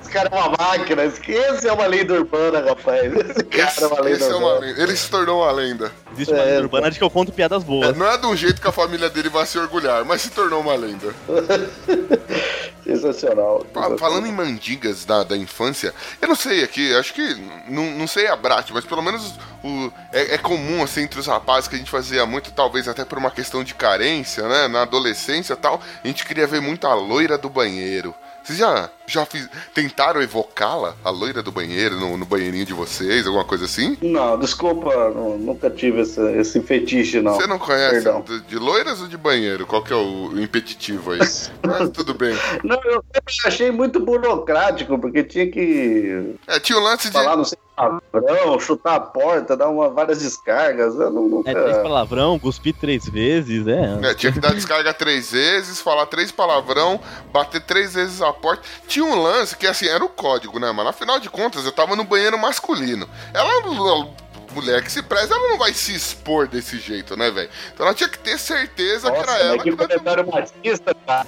S1: Esse cara é uma máquina. Esse é uma lenda urbana, rapaz. Esse cara é uma
S2: Esse,
S1: lenda
S2: esse é uma
S1: urbana.
S2: lenda. Ele se tornou uma lenda.
S4: Existe uma
S1: É,
S4: lenda urbana de que eu conto piadas
S2: É,
S4: boas.
S2: não é um jeito que a família dele vai se orgulhar, mas se tornou uma lenda.
S1: Sensacional.
S2: Fa-
S1: sensacional.
S2: Falando em mandigas da, da infância, eu não sei aqui, acho que. Não, não sei a Brat, mas pelo menos o, é, é comum, assim, entre os rapazes que a gente fazia muito, talvez até por uma questão de carência, né? Na adolescência e tal, a gente queria ver muito a loira do banheiro. Vocês já, já fiz- tentaram evocá-la, a loira do banheiro, no, no banheirinho de vocês, alguma coisa assim?
S1: Não, desculpa, não- nunca tive esse, esse fetiche, não.
S2: Você não conhece de, de loiras ou de banheiro? Qual que é o, impeditivo aí? Mas tudo bem.
S1: Não, eu sempre achei muito burocrático, porque tinha que
S2: É, tinha o lance de.
S1: falar, não sei, palavrão, chutar a porta, dar uma, várias descargas. Eu não, nunca...
S4: É três palavrão, cuspir três vezes, é.
S2: É, tinha que dar descarga três vezes, falar três palavrão, bater três vezes a porta. Tinha um lance que, assim, era o código, né, mano? Afinal de contas, eu tava no banheiro masculino. Ela, ela- mulher que se preza, ela não vai se expor desse jeito, né, velho? Então ela tinha que ter certeza que
S1: Nossa,
S2: era ela
S1: que
S2: que...
S1: comentário machista, cara.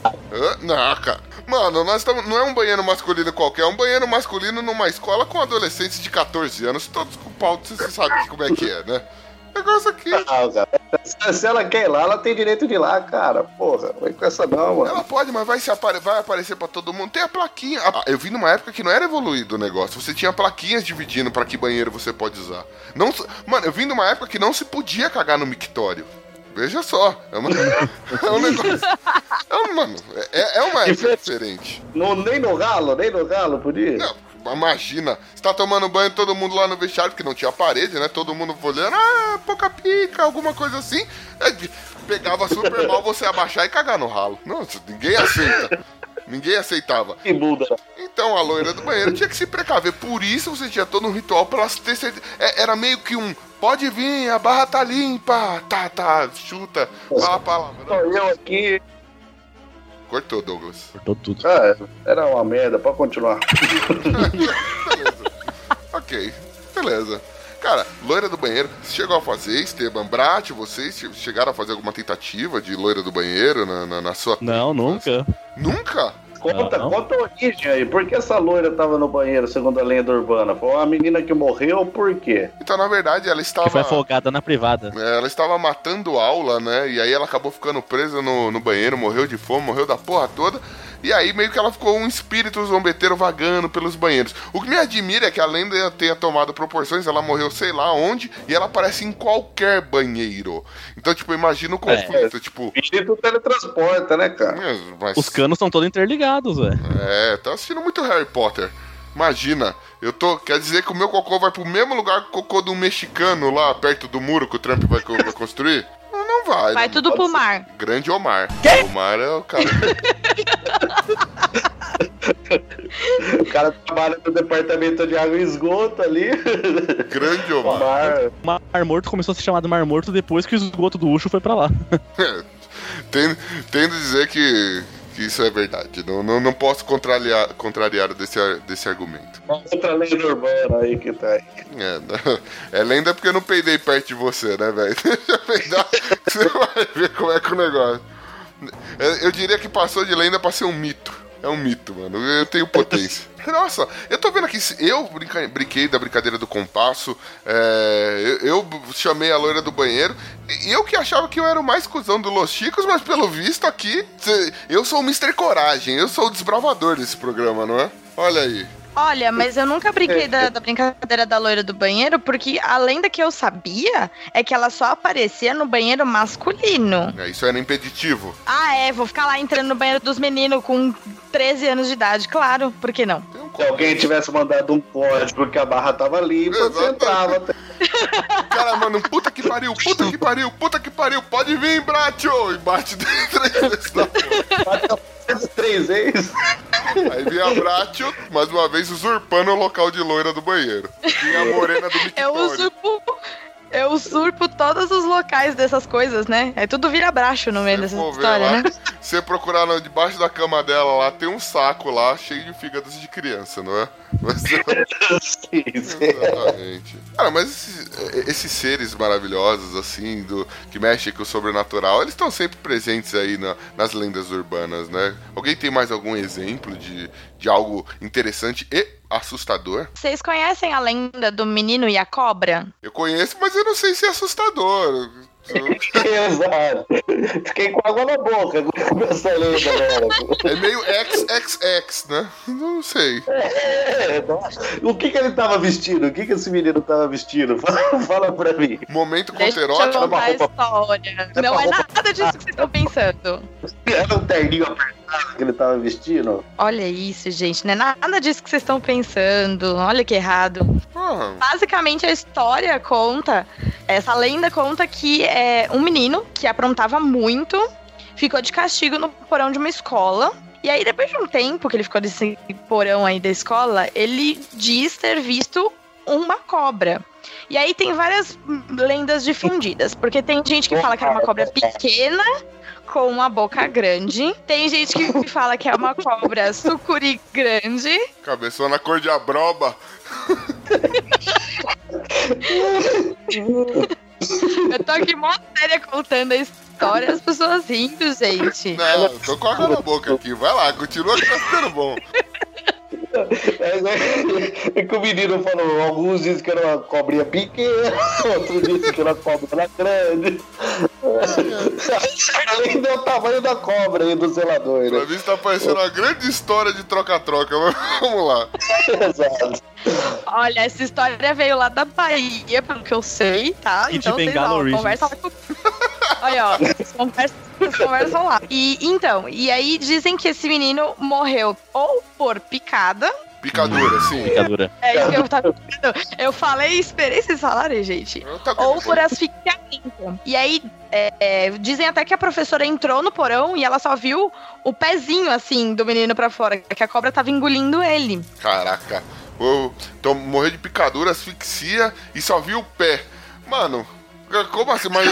S2: Não, cara. Mano, nós estamos. Não é um banheiro masculino qualquer, é um banheiro masculino numa escola com adolescentes de 14 anos, todos com pau, você sabe como é que é, né? Negócio aqui.
S1: Não, cara. Se- ela quer ir lá, ela tem direito de ir lá, cara. Porra, vai com essa não, mano.
S2: Ela pode, mas vai, se apare... vai aparecer pra todo mundo. Tem a plaquinha. Ah, eu vi numa época que não era evoluído o negócio. Você tinha plaquinhas dividindo pra que banheiro você pode usar. Não... Mano, eu vim numa época que não se podia cagar no mictório. Veja só. É, uma... é um negócio. É mano, é, é uma época diferente.
S1: No, nem no galo, nem no galo, podia?
S2: Não, imagina, você tá tomando banho todo mundo lá no vestiário, porque não tinha parede, né? Todo mundo olhando, ah, pouca pica, alguma coisa assim. É, pegava super mal você abaixar e cagar no ralo. Nossa, ninguém aceita. Ninguém aceitava.
S1: Que muda.
S2: Então a loira do banheiro tinha que se precaver. Por isso você tinha todo um ritual pra ter certeza. É, era meio que um. Pode vir, a barra tá limpa. Tá, tá, chuta. Fala a palavra.
S1: Só eu aqui.
S2: Cortou, Douglas.
S4: Cortou tudo.
S1: Ah, era uma merda, pode continuar.
S2: Ok, beleza. Cara, loira do banheiro, você chegou a fazer, Esteban Brat, vocês che- chegaram a fazer alguma tentativa de loira do banheiro na, na, na sua.
S4: Não, nunca.
S2: Nunca?
S1: Conta,
S4: Não.
S1: conta a origem aí. Por que essa loira tava no banheiro, segundo a lenda urbana? Foi uma menina que morreu, por quê?
S2: Então, na verdade, ela
S4: Que foi
S2: estava.
S4: afogada na privada.
S2: Ela estava matando aula, né? E aí ela acabou ficando presa no, no banheiro, morreu de fome, morreu da porra toda. E aí meio que ela ficou um espírito zombeteiro vagando pelos banheiros. O que me admira é que a lenda tenha tomado proporções, ela morreu sei lá onde, e ela aparece em qualquer banheiro. Então, tipo, imagina o conflito, tipo...
S1: O espírito teletransporta, né, cara?
S2: é, Mas,
S4: Os canos estão todos interligados, velho.
S2: é, tá assistindo muito Harry Potter. Imagina, eu tô. Quer dizer que o meu cocô vai pro mesmo lugar que o cocô do mexicano lá perto do muro que o Trump vai, vai construir? Não, não vai.
S3: Vai
S2: não-
S3: tudo pro mar.
S2: Grande Omar. Omar é o cara.
S1: O cara trabalha no departamento de água e esgoto ali.
S2: Grande Omar.
S1: Mar.
S4: O Mar Morto começou a ser chamado Mar Morto depois que o esgoto do Ucho foi pra lá.
S2: Tendo, tendo a dizer que, que isso é verdade. Não, não, não posso contrariar, contrariar desse, desse argumento.
S1: Outra lenda urbana aí que tá aí.
S2: É, não- é lenda porque eu não peidei perto de você, né, velho? Deixa eu peidar, você vai ver como é que o negócio. É, Eu diria que passou de lenda pra ser um mito. É um mito, mano. Eu tenho potência. Nossa, eu tô vendo aqui, eu brinca- brinquei da brincadeira do compasso, é, eu, eu chamei a loira do banheiro, e eu que achava que eu era o mais cuzão do Los Chicos, mas pelo visto aqui, eu sou o Mr. Coragem, eu sou o desbravador desse programa, não é? Olha aí.
S3: Olha, mas eu nunca brinquei da, da brincadeira da loira do banheiro, porque além da que eu sabia, é que ela só aparecia no banheiro masculino.
S2: É, isso era impeditivo.
S3: Ah, é, vou ficar lá entrando no banheiro dos meninos com 13 anos de idade, claro, por que não?
S1: Se alguém tivesse mandado um código que a barra tava limpa, você
S2: Exatamente.
S1: entrava.
S2: cara, mano, puta que pariu, puta que pariu, puta que pariu, pode vir, Bratio! E bate três vezes na porta.
S1: Três vezes.
S2: Aí vinha a Bratio, mais uma vez usurpando o local de loira do banheiro. Vinha a morena do
S3: Eu
S2: Mictório.
S3: usurpo. Eu usurpo todos os locais dessas coisas, né? É tudo vira braço no meio dessa história,
S2: lá.
S3: né?
S2: Você procurar no- debaixo da cama dela lá, tem um saco lá cheio de fígados de criança, não é? Mas,
S1: sim.
S2: exatamente. Cara, mas esses, esses seres maravilhosos, assim, do que mexem com o sobrenatural, eles estão sempre presentes aí na- nas lendas urbanas, né? Alguém tem mais algum exemplo de, de algo interessante e assustador?
S3: Vocês conhecem a lenda do menino e a cobra?
S2: Eu conheço, mas eu não sei se é assustador.
S1: Exato. Fiquei com água na boca com essa lenda.
S2: É meio XXX, né? Não sei.
S1: É, nossa. O que, que ele tava vestindo? O que, que esse menino tava vestindo? Fala, fala pra mim.
S2: Momento
S3: Deixa eu
S2: conterótico.
S3: contar a
S1: roupa-
S3: história.
S1: É
S3: Não é
S1: roupa-
S3: nada disso que vocês estão pensando.
S1: Era um terninho apertado que ele tava vestindo?
S3: Olha isso, gente. Não é nada disso que vocês estão pensando. Olha que errado.
S2: Ah,
S3: Basicamente, a história conta, essa lenda conta que é um menino que aprontava muito, ficou de castigo no porão de uma escola. E aí, depois de um tempo que ele ficou nesse porão aí da escola, ele diz ter visto uma cobra. E aí tem várias lendas difundidas, porque tem gente que fala que era uma cobra pequena com uma boca grande. Tem gente que fala que é uma cobra sucuri grande.
S2: cabeçona cor de abroba.
S3: Eu tô aqui mó séria contando a história, as pessoas rindo, gente.
S2: Não, eu tô com água na boca aqui. Vai lá, continua que tá ficando bom.
S1: É, é, é que o menino falou, alguns dizem que era uma cobrinha pequena, outros dizem que era uma cobra grande. Além do tamanho da cobra aí do zelador,
S2: Pra
S1: né?
S2: mim tá parecendo uma grande história de troca-troca, mas vamos lá.
S1: Exato.
S3: Olha, essa história veio lá da Bahia, pelo que eu sei, tá?
S4: Kit
S3: então vocês,
S4: Bengala
S3: ó,
S4: Origins.
S3: conversa lá com... Olha, ó, vocês conversam lá. E, então, e aí dizem que esse menino morreu ou por picada,
S2: Picadura, sim.
S4: Picadura.
S3: é isso que eu tava dizendo. Eu falei e esperei vocês falarem, gente. Ou por asfixiamento. E aí, é, é, dizem até que a professora entrou no porão e ela só viu o pezinho, assim, do menino pra fora, que a cobra tava engolindo ele.
S2: Caraca. Então morreu de picadura, asfixia e só viu o pé. Mano, como assim? Mas,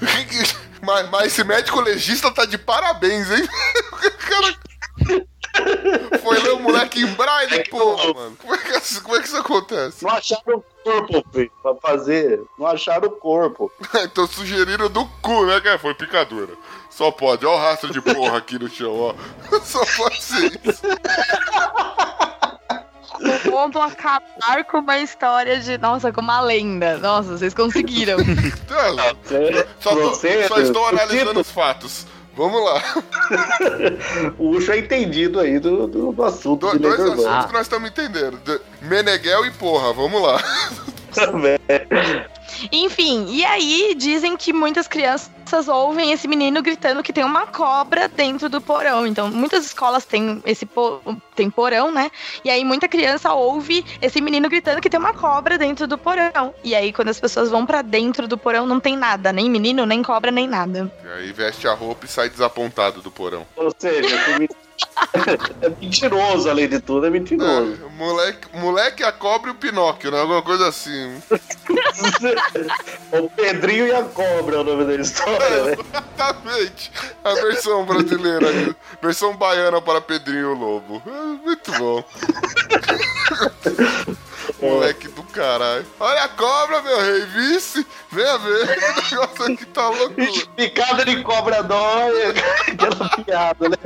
S2: mas, mas esse médico legista tá de parabéns, hein? Cara foi ler o moleque em braille, porra, mano. Como é, que, isso- como é que isso acontece?
S1: Não acharam o corpo, filho, pra fazer. Não acharam o corpo.
S2: então sugeriram do cu, né, cara? Foi picadura. Só pode. Olha o rastro de porra aqui no chão, ó. Só pode ser isso.
S3: Vamos acabar com uma história de. Nossa, com uma lenda. Nossa, vocês conseguiram.
S2: Então,
S1: Você,
S2: Só, tô- só estou
S1: eu
S2: analisando
S1: sinto-
S2: os fatos. Vamos lá.
S1: O Ucho é entendido aí do, do, do assunto
S2: Do-
S1: de
S2: dois assuntos
S1: urbana.
S2: que nós estamos entendendo. De- Meneghel e porra, vamos lá.
S3: Enfim, e aí dizem que muitas crianças ouvem esse menino gritando que tem uma cobra dentro do porão. Então, muitas escolas têm esse po- tem porão, né? E aí muita criança ouve esse menino gritando que tem uma cobra dentro do porão. E aí quando as pessoas vão pra dentro do porão não tem nada, nem menino, nem cobra, nem nada.
S2: E aí veste a roupa e sai desapontado do porão.
S1: Ou seja, é men- é mentiroso, além de tudo, é mentiroso.
S2: É, moleque, moleque, a cobra e o Pinóquio, né? Alguma coisa assim.
S1: o Pedrinho e a Cobra é o nome da história, né?
S2: Exatamente. A versão brasileira. Versão baiana para Pedrinho e o Lobo. É, muito bom. Moleque do caralho. Olha a cobra, meu rei. Vice. Venha ver. O negócio aqui tá loucura.
S1: Picada de cobra dói, aquela piada, né?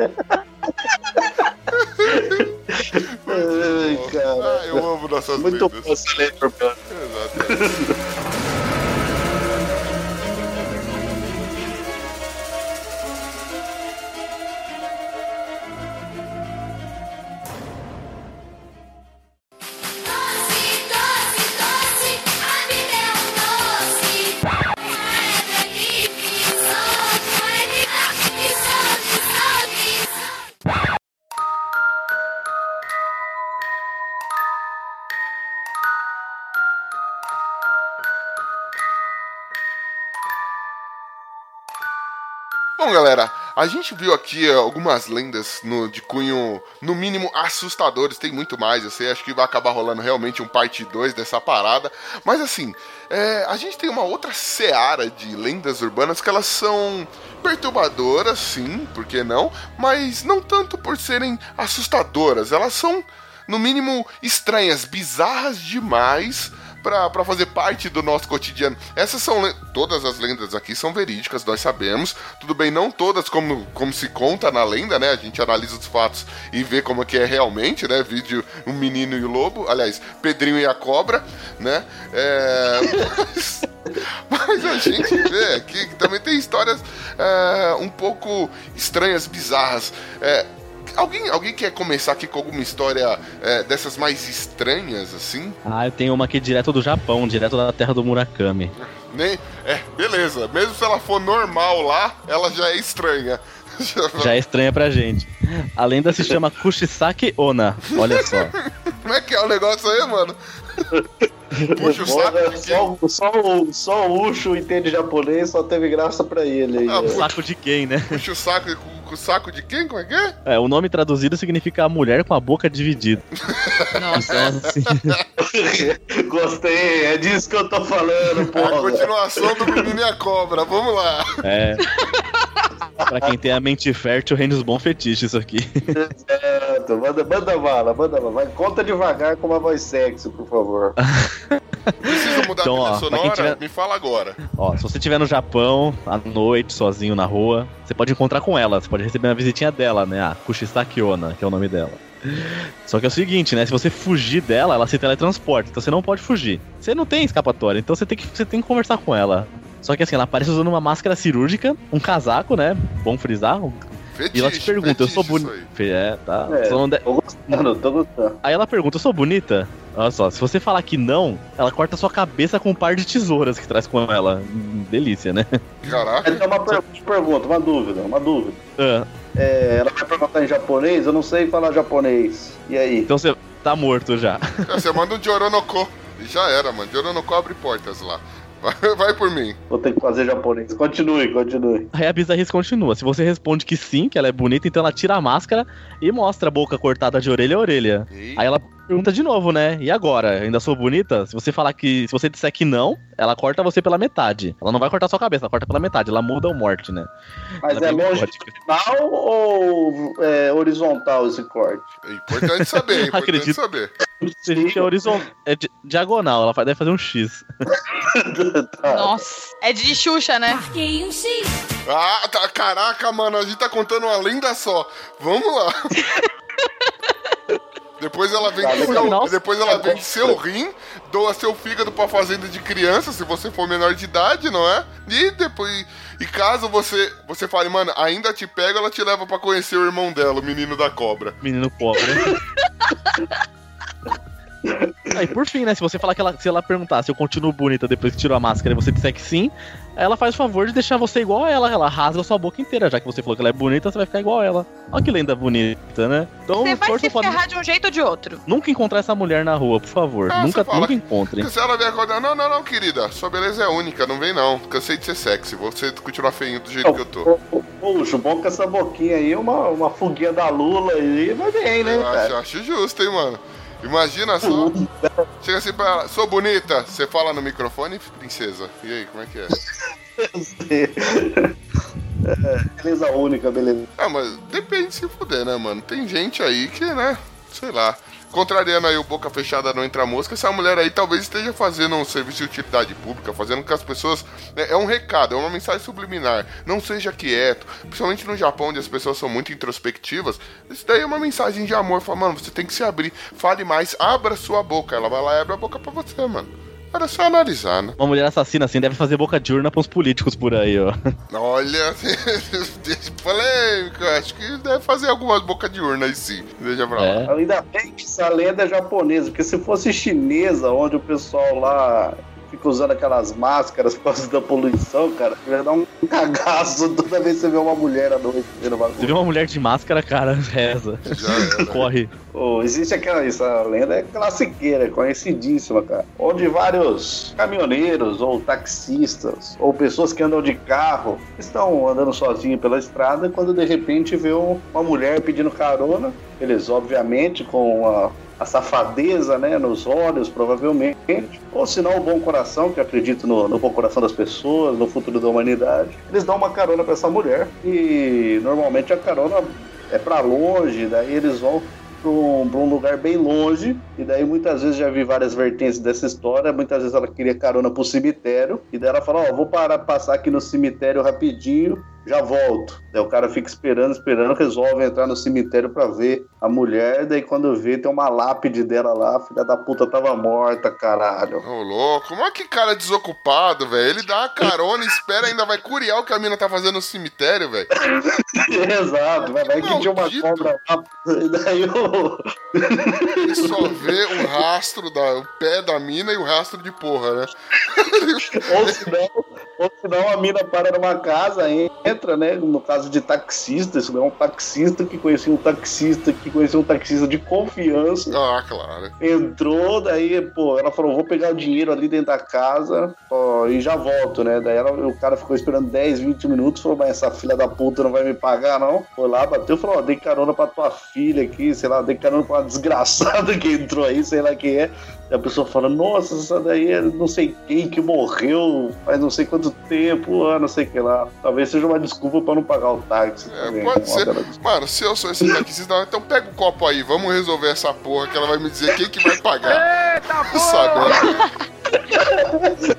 S1: cara.
S2: Ah, eu amo nossas
S1: Muito
S2: lendas.
S1: bom essa
S2: Bom, galera, a gente viu aqui eh, algumas lendas no- de cunho, no mínimo, assustadores. Tem muito mais, eu sei. Acho que vai acabar rolando realmente um parte 2 dessa parada. Mas assim, eh, a gente tem uma outra seara de lendas urbanas que elas são perturbadoras, sim, por que não? Mas não tanto por serem assustadoras. Elas são, no mínimo, estranhas, bizarras demais pra fazer parte do nosso cotidiano. Essas são todas as lendas aqui são verídicas, nós sabemos. Tudo bem, não todas como, como se conta na lenda, né? A gente analisa os fatos e vê como é que é realmente, né? Vídeo um menino e o lobo, aliás, Pedrinho e a cobra, né? É, mas, mas a gente vê aqui que também tem histórias é, um pouco estranhas, bizarras. É, Alguém, alguém quer começar aqui com alguma história é, dessas mais estranhas, assim?
S4: Ah, eu tenho uma aqui direto do Japão, direto da terra do Murakami.
S2: Nem, é, beleza. Mesmo se ela for normal lá, ela já é estranha.
S4: Já é estranha pra gente. A lenda se chama Kushisake Ona. Olha só.
S2: Como é que é o negócio aí, mano? Puxa o saco de
S1: só,
S2: quem?
S1: o- só, o- só o Ucho entende japonês, só teve graça pra ele aí.
S2: Ah.
S4: Saco de quem, né?
S2: Puxa o saco com, com o saco de quem? Como é que é?
S4: É, o nome traduzido significa a mulher com a boca dividida.
S3: Nossa.
S4: Então, assim,
S1: Gostei, é disso que eu tô falando,
S2: A
S1: porra.
S2: continuação do menino e a cobra. Vamos lá.
S4: é. Pra quem tem a mente fértil, reina os bons fetiches isso aqui.
S1: Certo, manda, manda bala, manda bala. Vai, conta devagar com uma voz sexy, por favor.
S2: Precisa mudar
S4: Então,
S2: a trilha sonora?
S4: tiver-
S2: Me fala agora.
S4: Ó, se você estiver no Japão, à noite, sozinho na rua, você pode encontrar com ela, você pode receber uma visitinha dela, né? A Kushisaki Ona, que é o nome dela. Só que é o seguinte, né? Se você fugir dela, ela se teletransporta, então você não pode fugir. Você não tem escapatória, então você tem que, você tem que conversar com ela. Só que assim, ela aparece usando uma máscara cirúrgica, um casaco, né? Bom frisar. um-
S2: Fetiche,
S4: E ela te pergunta, eu sou bonita. É, tá.
S1: É.
S4: De-
S1: Tô gostando, tô gostando.
S4: Aí ela pergunta, eu sou bonita? Olha só, se você falar que não, ela corta sua cabeça com um par de tesouras que traz com ela. Delícia, né?
S2: Caraca.
S1: Então, uma per- pergunta, uma dúvida, uma dúvida.
S4: Ah,
S1: É, ela vai perguntar em japonês, eu não sei falar japonês. E aí?
S4: então você tá morto já.
S2: Você manda um Joronoko. E já era, mano. Joronoko abre portas lá. Vai, vai por mim.
S1: Vou ter que fazer japonês. Continue, continue.
S4: Aí a bizarrice continua. Se você responde que sim, que ela é bonita, então ela tira a máscara e mostra a boca cortada de orelha a orelha.
S2: E...
S4: Aí ela pergunta de novo, né? E agora? Ainda sou bonita? Se você falar que. Se você disser que não, ela corta você pela metade. Ela não vai cortar sua cabeça, ela corta pela metade. Ela muda o morte, né?
S1: Mas
S4: Ela
S1: é
S4: gótica.
S1: vertical ou é, horizontal esse corte?
S2: É importante saber, é importante
S4: Acredito.
S2: saber.
S4: É horizontal. É di- diagonal, ela deve fazer um X.
S1: Tá.
S3: Nossa. É de Xuxa, né?
S6: Marquei um X.
S2: Ah, tá, caraca, mano, a gente tá contando uma lenda só. Vamos lá. Depois ela vende
S1: Tá,
S2: seu,
S4: Nossa.
S2: depois ela vende seu rim, doa seu fígado pra fazenda de criança, se você for menor de idade, não é? E depois, e caso você você fale, mano, ainda te pego, ela te leva pra conhecer o irmão dela, o menino da cobra.
S4: Menino pobre. Aí, por fim, né? Se você falar que ela, se ela perguntar se eu continuo bonita depois que tirou a máscara e você disser que sim, ela faz o favor de deixar você igual a ela. Ela rasga a sua boca inteira, já que você falou que ela é bonita, você vai ficar igual a ela. Olha que lenda bonita, né? Então,
S3: Você vai se ferrar de um jeito ou de outro.
S4: nunca encontrar essa mulher na rua, por favor.
S2: Ah,
S4: nunca, nunca encontrem.
S2: Porque se ela vier acordar, não, não, não, querida, sua beleza é única, não vem não. Cansei de ser sexy, você continuar feinho do jeito que eu tô.
S1: Puxa, bom que essa boquinha aí, uma, uma fuguinha da Lula aí, vai bem, né,
S2: Eu acho, acho justo, hein, mano. Imagina só. Chega assim pra ela, sou bonita. Você fala no microfone, princesa. E aí, como é que é?
S1: É, beleza única, beleza.
S2: Ah, mas depende se fuder, né, mano? Tem gente aí que, né, sei lá. Contrariando aí o boca fechada não entra mosca, essa mulher aí talvez esteja fazendo um serviço de utilidade pública, fazendo com que as pessoas. né, é um recado, é uma mensagem subliminar. Não seja quieto. Principalmente no Japão, onde as pessoas são muito introspectivas. Isso daí é uma mensagem de amor. Fala, mano, você tem que se abrir. Fale mais, abra sua boca. Ela vai lá e abre a boca pra você, mano. Era só analisar, né?
S4: Uma mulher assassina assim deve fazer boca de urna pros políticos por aí, ó.
S2: Olha, polêmico. Acho que deve fazer algumas bocas de urna aí sim. Deixa pra lá.
S4: É.
S1: Ainda bem que essa lenda é japonesa, porque se fosse chinesa, onde o pessoal lá fica usando aquelas máscaras por causa da poluição, cara, ia dar um cagaço toda vez que você vê uma mulher à noite vendo
S4: Você vê uma mulher de máscara, cara, reza.
S2: Já era.
S4: Corre.
S1: Pô, existe aquela essa lenda é classiqueira, é conhecidíssima, cara. Onde vários caminhoneiros ou taxistas ou pessoas que andam de carro estão andando sozinhos pela estrada quando de repente vê um- uma mulher pedindo carona. Eles, obviamente, com a, a safadeza né, nos olhos, provavelmente, ou se não o bom coração, que acredito no, no bom coração das pessoas, no futuro da humanidade, eles dão uma carona para essa mulher e normalmente a carona é para longe, daí eles vão para um, um lugar bem longe, e daí muitas vezes já vi várias vertentes dessa história. Muitas vezes ela queria carona pro cemitério, e daí ela fala: Ó, vou parar, passar aqui no cemitério rapidinho, já volto. Daí o cara fica esperando, esperando, resolve entrar no cemitério pra ver a mulher, daí quando vê, tem uma lápide dela lá, a filha da puta tava morta, caralho.
S2: Ô, louco, como é que cara desocupado, velho? Ele dá uma carona, espera, ainda vai curiar o que a mina tá fazendo no cemitério, velho.
S1: Exato, vai, vai que tinha uma cobra lá, e daí o.
S2: Ele só vê o rastro, da, o pé da mina e o rastro de porra, né?
S1: Ou senão, ou senão a mina para numa casa, entra, né? No caso de taxista, isso não é um taxista que conhecia um taxista, que conhecia um taxista de confiança.
S2: Ah, claro.
S1: Entrou, daí, pô, ela falou, vou pegar o dinheiro ali dentro da casa ó, e já volto, né? Daí ela- o cara ficou esperando 10, 20 minutos, falou, mas essa filha da puta não vai me pagar, não? Foi lá, bateu, falou, ó, dei carona pra tua filha aqui, sei lá, dei carona pra uma desgraçada que entrou aí, sei lá quem é. E a pessoa fala, nossa, essa daí é não sei quem que morreu faz não sei quanto tempo, ah, não sei o que lá. Talvez seja uma desculpa pra não pagar o táxi.
S2: É,
S1: também,
S2: pode ser. Mano, se eu sou esse taxista, então pega o copo aí, vamos resolver essa porra que ela vai me dizer quem que vai pagar. Eita porra! Sabe?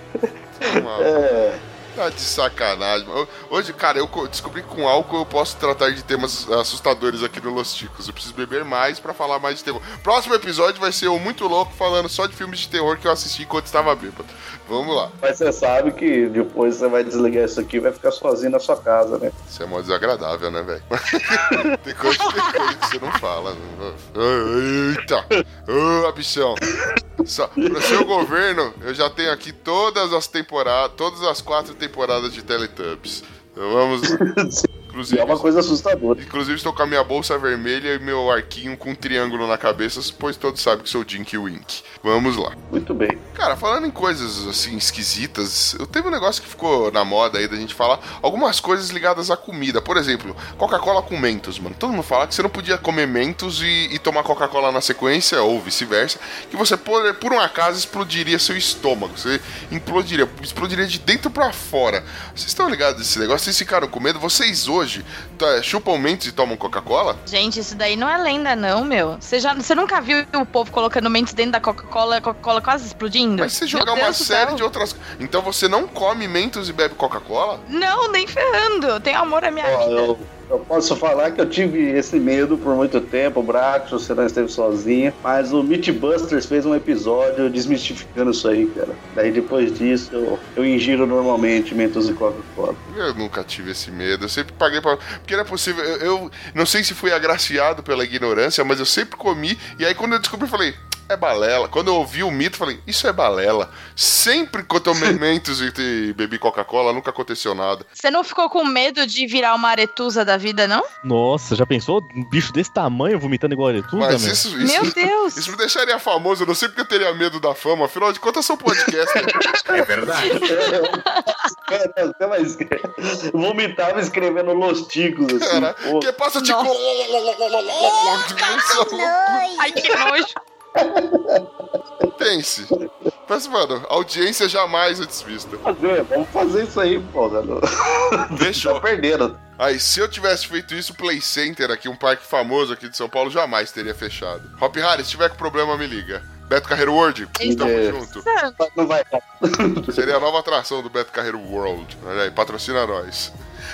S1: É,
S2: Tá de sacanagem. Hoje, cara, eu co- descobri que com álcool eu posso tratar de temas assustadores aqui no Los Ticos. Eu preciso beber mais pra falar mais de terror. Próximo episódio vai ser o Muito Louco falando só de filmes de terror que eu assisti enquanto estava bêbado. Vamos lá.
S1: mas você sabe que depois você vai desligar isso aqui e vai ficar sozinho na sua casa, né?
S2: Isso é mó desagradável, né, velho? tem, coisa, tem coisa que você não fala. né? Eita! Ô, bichão! Só, pro seu governo, eu já tenho aqui todas as temporadas, todas as quatro temporadas de Teletubbies. Então vamos Inclusive,
S1: é uma coisa assustadora.
S2: inclusive estou com a minha bolsa vermelha e meu arquinho com um triângulo na cabeça, pois todos sabem que sou Dink Wink. Vamos lá.
S1: Muito bem.
S2: Cara, falando em coisas assim esquisitas, eu teve um negócio que ficou na moda aí da gente falar algumas coisas ligadas à comida. Por exemplo, Coca-Cola com mentos, mano. Todo mundo fala que você não podia comer mentos e, e tomar Coca-Cola na sequência, ou vice-versa, que você por, por um acaso explodiria seu estômago. Você implodiria, explodiria de dentro pra fora. Vocês estão ligados nesse negócio? Vocês ficaram com medo? Vocês hoje tá, chupam mentos e tomam Coca-Cola?
S3: Gente, isso daí não é lenda, não, meu. Você, já, você nunca viu o povo colocando mentes dentro da Coca-Cola, a Coca-Cola quase explodindo?
S2: Mas você jogar uma série
S3: céu.
S2: de outras. Então você não come mentos e bebe Coca-Cola?
S3: Não, nem ferrando. Tenho amor à minha
S1: Ó,
S3: vida.
S1: eu, eu posso falar que eu tive esse medo por muito tempo, o Bracho, você não esteve sozinho, mas o Mythbusters fez um episódio desmistificando isso aí, cara. Daí depois disso eu, eu ingiro normalmente mentos e Coca-Cola.
S2: Eu nunca tive esse medo. Eu sempre paguei pra. Porque é possível. Eu, eu não sei se fui agraciado pela ignorância, mas eu sempre comi. E aí quando eu descobri, eu falei. É balela. Quando eu ouvi o mito, eu falei, isso é balela. Sempre que eu tomei mentos e, bebi Coca-Cola, nunca aconteceu nada.
S3: Você não ficou com medo de virar uma aretusa da vida, não?
S4: Nossa, já pensou? Um bicho desse tamanho vomitando igual a Aretusa,
S2: Mas
S4: meu?
S2: isso, isso,
S3: Meu Deus!
S2: isso me deixaria famoso. Eu não sei porque eu teria medo da fama. Afinal de contas, eu sou podcast.
S7: É verdade.
S1: Não, Você vai escrever. Vomitava escrevendo Los Ticos, assim.
S2: Cara, que passa.
S3: Nossa. Ai, que nojo.
S2: Pense. Mas, mano, audiência jamais antes vista.
S1: Fazer, vamos fazer isso aí, pô.
S2: Fechou.
S1: Tá perdendo.
S2: Aí, se eu tivesse feito isso, o Play Center aqui, um parque famoso aqui de São Paulo, jamais teria fechado. Hop Harry, se tiver com problema, me liga. Beto Carreiro World, tamo
S1: É.
S2: junto.
S1: Não vai.
S2: Seria a nova atração do Beto Carreiro World. Olha aí, patrocina nós.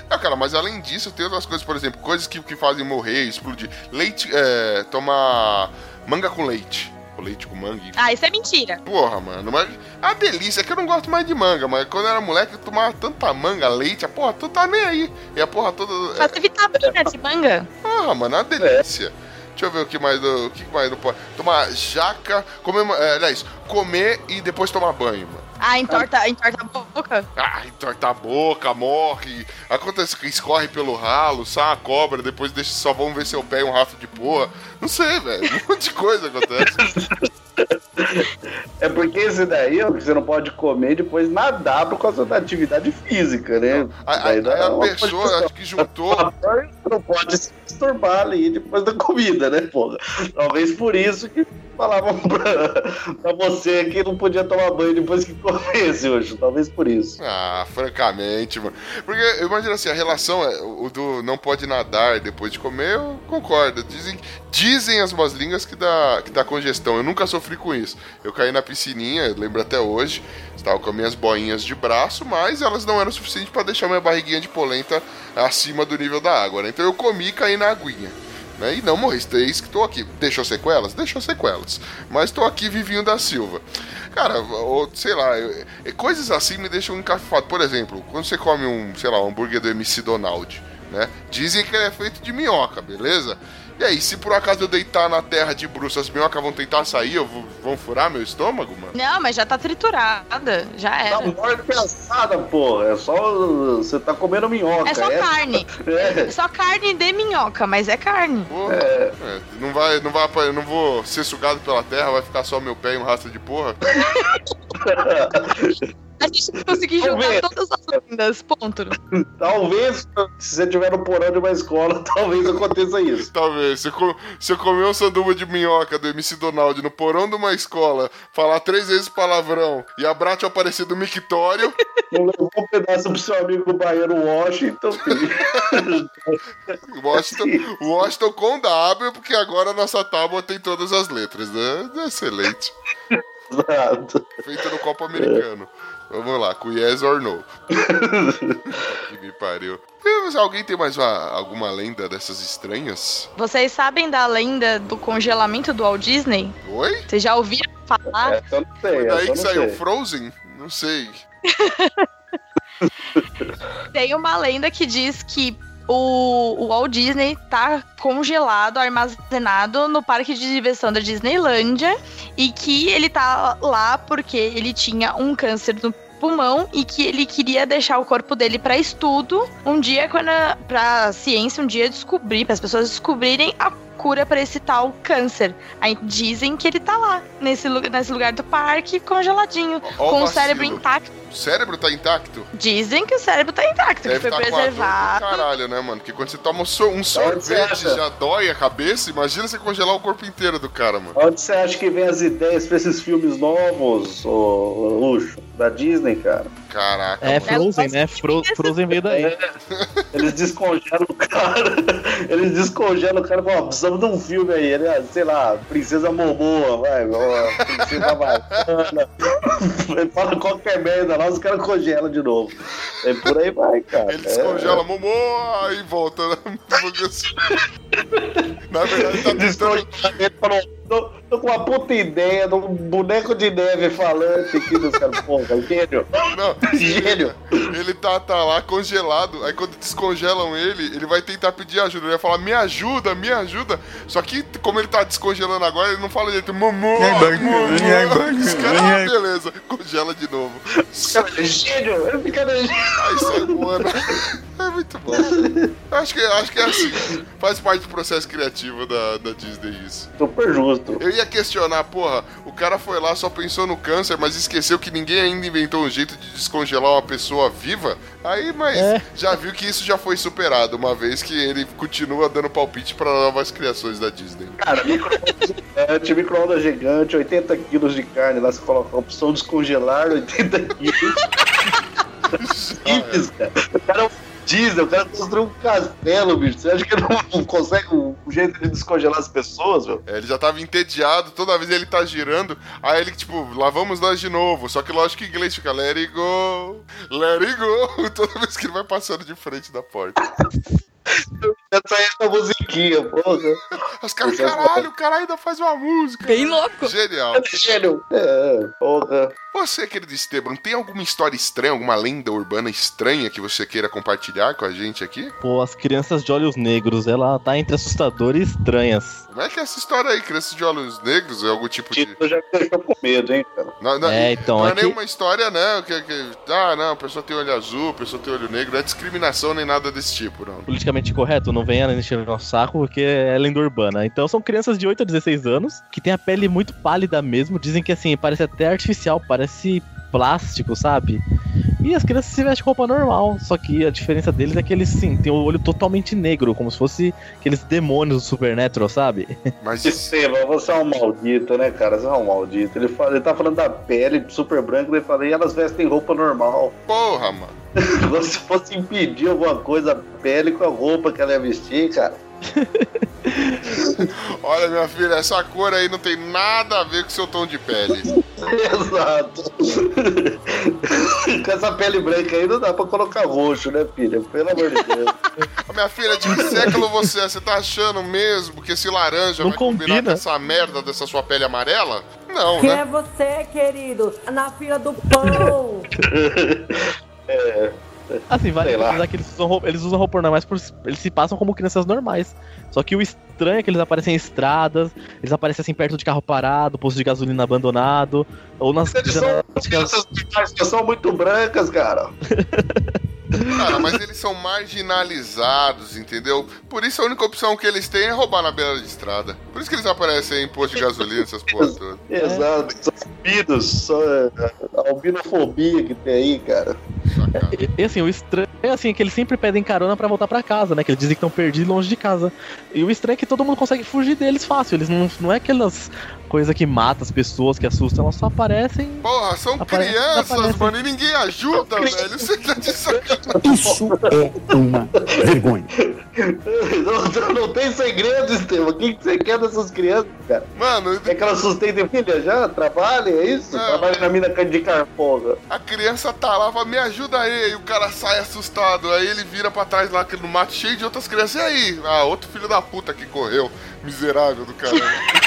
S2: Não, cara, mas além disso, tem outras coisas, por exemplo, coisas que, que fazem morrer, explodir. Leite, é, tomar manga com leite. Ou leite com manga, enfim.
S3: Ah, isso é mentira.
S2: Porra, mano, mas a delícia é que eu não gosto mais de manga, mas quando eu era moleque eu tomava tanta manga, leite, a porra toda tá nem aí. E a porra toda. É,
S3: Fazer vitamina de manga.
S2: porra, mano, é uma delícia. Deixa eu ver o que mais do. O que mais não pode. Tomar jaca, comer. É, aliás, comer e depois tomar banho, mano.
S3: Ah, entorta, entorta a boca.
S2: Ah, entorta a boca, morre. Acontece que escorre pelo ralo, sai uma cobra, depois deixa só vamos ver se eu pego um rastro de porra. Não sei, velho. Um monte de coisa acontece.
S1: É porque esse daí ó, que você não pode comer e depois nadar por causa da atividade física, né?
S2: Aí,
S1: dá
S2: aí a
S1: uma
S2: pessoa,
S1: condição.
S2: acho que juntou.
S1: Você não pode se masturbar ali depois da comida, né, porra? Talvez por isso que falavam pra, você que não podia tomar banho depois que comesse hoje. Talvez por isso.
S2: Ah, francamente, mano. Porque eu imagino assim, a relação é o do não pode nadar depois de comer, eu concordo. Dizem, dizem as más línguas que dá, que dá congestão. Eu nunca sofri com isso. Eu caí na piscininha, lembro até hoje. Estava com as minhas boinhas de braço, mas elas não eram suficientes para deixar minha barriguinha de polenta acima do nível da água, né? Então eu comi e caí na aguinha. Né? E não morri, eis que tô aqui. Deixou sequelas? Deixou sequelas. Mas tô aqui vivinho da Silva. Cara, ou, sei lá, eu- eu- coisas assim me deixam encafifado. Por exemplo, quando você come um, sei lá, um hambúrguer do MC Donald, né? Dizem que ele é feito de minhoca, beleza? E aí, se por acaso eu deitar na terra de bruxo, as minhocas vão tentar sair, eu vou- vão furar meu estômago, mano?
S3: Não, mas já tá triturada. Já
S1: Tá
S3: era.
S1: morte pensada, porra. É só. Você tá comendo minhoca.
S3: É só carne.
S1: É.
S3: É só carne de minhoca, mas é carne.
S2: Porra, é, não vai, não vai, eu não vou ser sugado pela terra, vai ficar só meu pé e um rastro de porra.
S3: A gente não conseguiu juntar todas as lendas. Ponto.
S1: Talvez, se você estiver no porão de uma escola, talvez aconteça isso.
S2: Talvez, se eu comer um sanduba de minhoca do MC Donald no porão de uma escola, falar três vezes palavrão e a Brat aparecer do mictório,
S1: Não levou um pedaço pro seu amigo baiano Washington, filho.
S2: Washington, Washington com W, porque agora a nossa tábua tem todas as letras, né? Excelente.
S1: Exato.
S2: Feita no copo americano. Vamos lá, com yes or no. que me pariu. Alguém tem mais uma- alguma lenda dessas estranhas?
S3: Vocês sabem da lenda do congelamento do Walt Disney?
S2: Oi?
S3: Vocês já ouviram falar?
S1: Essa eu não sei.
S2: Foi daí que
S1: não
S2: saiu
S1: sei.
S2: Frozen? Não sei.
S3: Tem uma lenda que diz que o, o Walt Disney tá congelado, armazenado no parque de diversão da Disneylândia e que ele tá lá porque ele tinha um câncer no pulmão e que ele queria deixar o corpo dele para estudo um dia quando a, pra ciência um dia descobrir, para as pessoas descobrirem a cura para esse tal câncer. Aí dizem que ele tá lá nesse, nesse lugar do parque congeladinho,
S2: o
S3: com o
S2: vacilo.
S3: cérebro intacto.
S2: O cérebro tá intacto?
S3: Dizem que o cérebro tá intacto, que
S2: Deve
S3: foi
S2: a dor do
S3: preservado.
S2: caralho, né, mano? Porque quando você toma um, sorvete já dói a cabeça, imagina você congelar o corpo inteiro do cara, mano.
S1: Onde você acha que vem as ideias pra esses filmes novos, ô Luxo? Da Disney, cara?
S2: Caraca,
S4: É
S2: mano.
S4: Frozen, né? Fro Frozen veio daí.
S1: Eles descongelam o cara. Eles descongelam o cara e falam, precisamos de um filme aí, né? Sei lá, Princesa Momoa, vai, ó, Princesa Havaiana. Ele fala qualquer merda lá, os caras congelam de novo. É por aí vai, cara.
S2: Ele
S1: É.
S2: descongela, Momô, aí volta. né? Na verdade, tá tentando.
S1: Descongelamento falou, tô, tô com uma puta ideia de um boneco de neve falante aqui dos caras. Porra, gênio.
S2: Não,
S1: Gênio.
S2: ele tá, tá lá congelado. Aí quando descongelam ele, ele vai tentar pedir ajuda. Ele vai falar, me ajuda, me ajuda. Só que, como ele tá descongelando agora, ele não fala direito. Momô, momô. Os caras, ah, beleza, congela de novo.
S1: Cara, Gênio. Ele fica
S2: Aí sai voando. É muito bom. Acho que, acho que é assim. Faz parte grande processo criativo da, da Disney isso.
S1: Super justo.
S2: Eu ia questionar, porra, o cara foi lá, só pensou no câncer, mas esqueceu que ninguém ainda inventou um jeito de descongelar uma pessoa viva. Aí, mas
S4: É.
S2: já viu que isso já foi superado, uma vez que ele continua dando palpite pra novas criações da Disney.
S1: Cara, micro-ondas gigante, micro-ondas gigante, 80 quilos de carne. Lá você coloca a opção descongelar, 80 quilos. Simples, cara. O cara é um diesel, o cara construiu um castelo, bicho. Você acha que ele não consegue um jeito de descongelar as pessoas, meu?
S2: É, ele já tava entediado, toda vez ele tá girando, aí ele, tipo, lá vamos nós de novo. Só que lógico que em inglês fica let it go, let it go, toda vez que ele vai passando de frente da porta.
S1: Essa aí é a musiquinha, porra.
S2: Os caras, caralho, o cara ainda faz uma música.
S3: Bem louco.
S2: Genial.
S1: Gênio. É, porra.
S2: Você, querido Esteban, tem alguma história estranha, alguma lenda urbana estranha que você queira compartilhar com a gente aqui?
S4: Pô, as crianças de olhos negros, ela tá entre assustadora e estranhas.
S2: Como é que é essa história aí? Crianças de olhos negros? É algum tipo de.
S1: Tito já deixou com medo, hein, cara.
S2: Não, não,
S4: É, então,
S2: não é
S4: é que-
S2: nenhuma história, né? Que, que, ah, não, a pessoa tem olho azul, a pessoa tem olho negro. Não é discriminação nem nada desse tipo, não.
S4: Politicamente correto, não venha encher o nosso saco, porque é lenda urbana. Então são crianças de 8 a 16 anos, que têm a pele muito pálida mesmo. Dizem que assim, parece até artificial, parece plástico, sabe? E as crianças se vestem com roupa normal, só que a diferença deles é que eles, sim, têm o olho totalmente negro, como se fosse aqueles demônios do Supernatural, sabe?
S2: Mas
S1: Estevam, você é um maldito, né, cara? Você é um maldito. Ele, fala, ele tá falando da pele super branca, ele fala, e elas vestem roupa normal.
S2: porra, mano.
S1: Se fosse impedir alguma coisa, a pele com a roupa que ela ia vestir, cara.
S2: Olha, minha filha, essa cor aí não tem nada a ver com seu tom de pele.
S1: Exato. com essa pele branca aí não dá pra colocar roxo, né, filha? Pelo amor de Deus.
S2: Minha filha, de que século você é? Você tá achando mesmo que esse laranja
S4: Não
S2: vai combinar com
S4: combina.
S2: essa merda dessa sua pele amarela? Não,
S7: Quem
S2: né?
S7: é você, querido? Na fila do pão.
S4: Assim, vale lembrar que eles usam, roupa, eles usam roupa normais, por, eles se passam como crianças normais. Só que o estranho é que eles aparecem em estradas, eles aparecem assim perto de carro parado, posto de gasolina abandonado, ou nas
S1: Eles são são muito brancas, cara.
S2: Cara, mas eles são marginalizados, entendeu? Por isso a única opção que eles têm é roubar na beira de estrada. Por isso que eles aparecem em posto de gasolina, essas porra todas.
S1: Exato. São albinos, são é, a albinofobia que tem aí, cara.
S4: E, e, assim, o estranho é assim, que eles sempre pedem carona pra voltar pra casa, né? Que eles dizem que estão perdidos longe de casa. E o estranho é que todo mundo consegue fugir deles fácil. Eles não, não é aquelas coisas que matam as pessoas, que assustam, elas só aparecem.
S2: Porra, são
S4: Aparece-
S2: crianças,
S4: aparece.
S2: mano, e ninguém ajuda, velho. Você tá de sacanagem.
S8: Isso é uma vergonha.
S1: Não, não tem segredo, Estevam. O que que você quer dessas crianças, cara?
S2: Mano,
S1: É que elas sustentem filha já? Trabalha, é isso?
S2: Não.
S1: Trabalha na mina de carpoga.
S2: a criança tá lá, fala, me ajuda aí. E o cara sai assustado. Aí ele vira pra trás lá no mato cheio de outras crianças. E aí? Ah, outro filho da puta que correu. Miserável do caralho.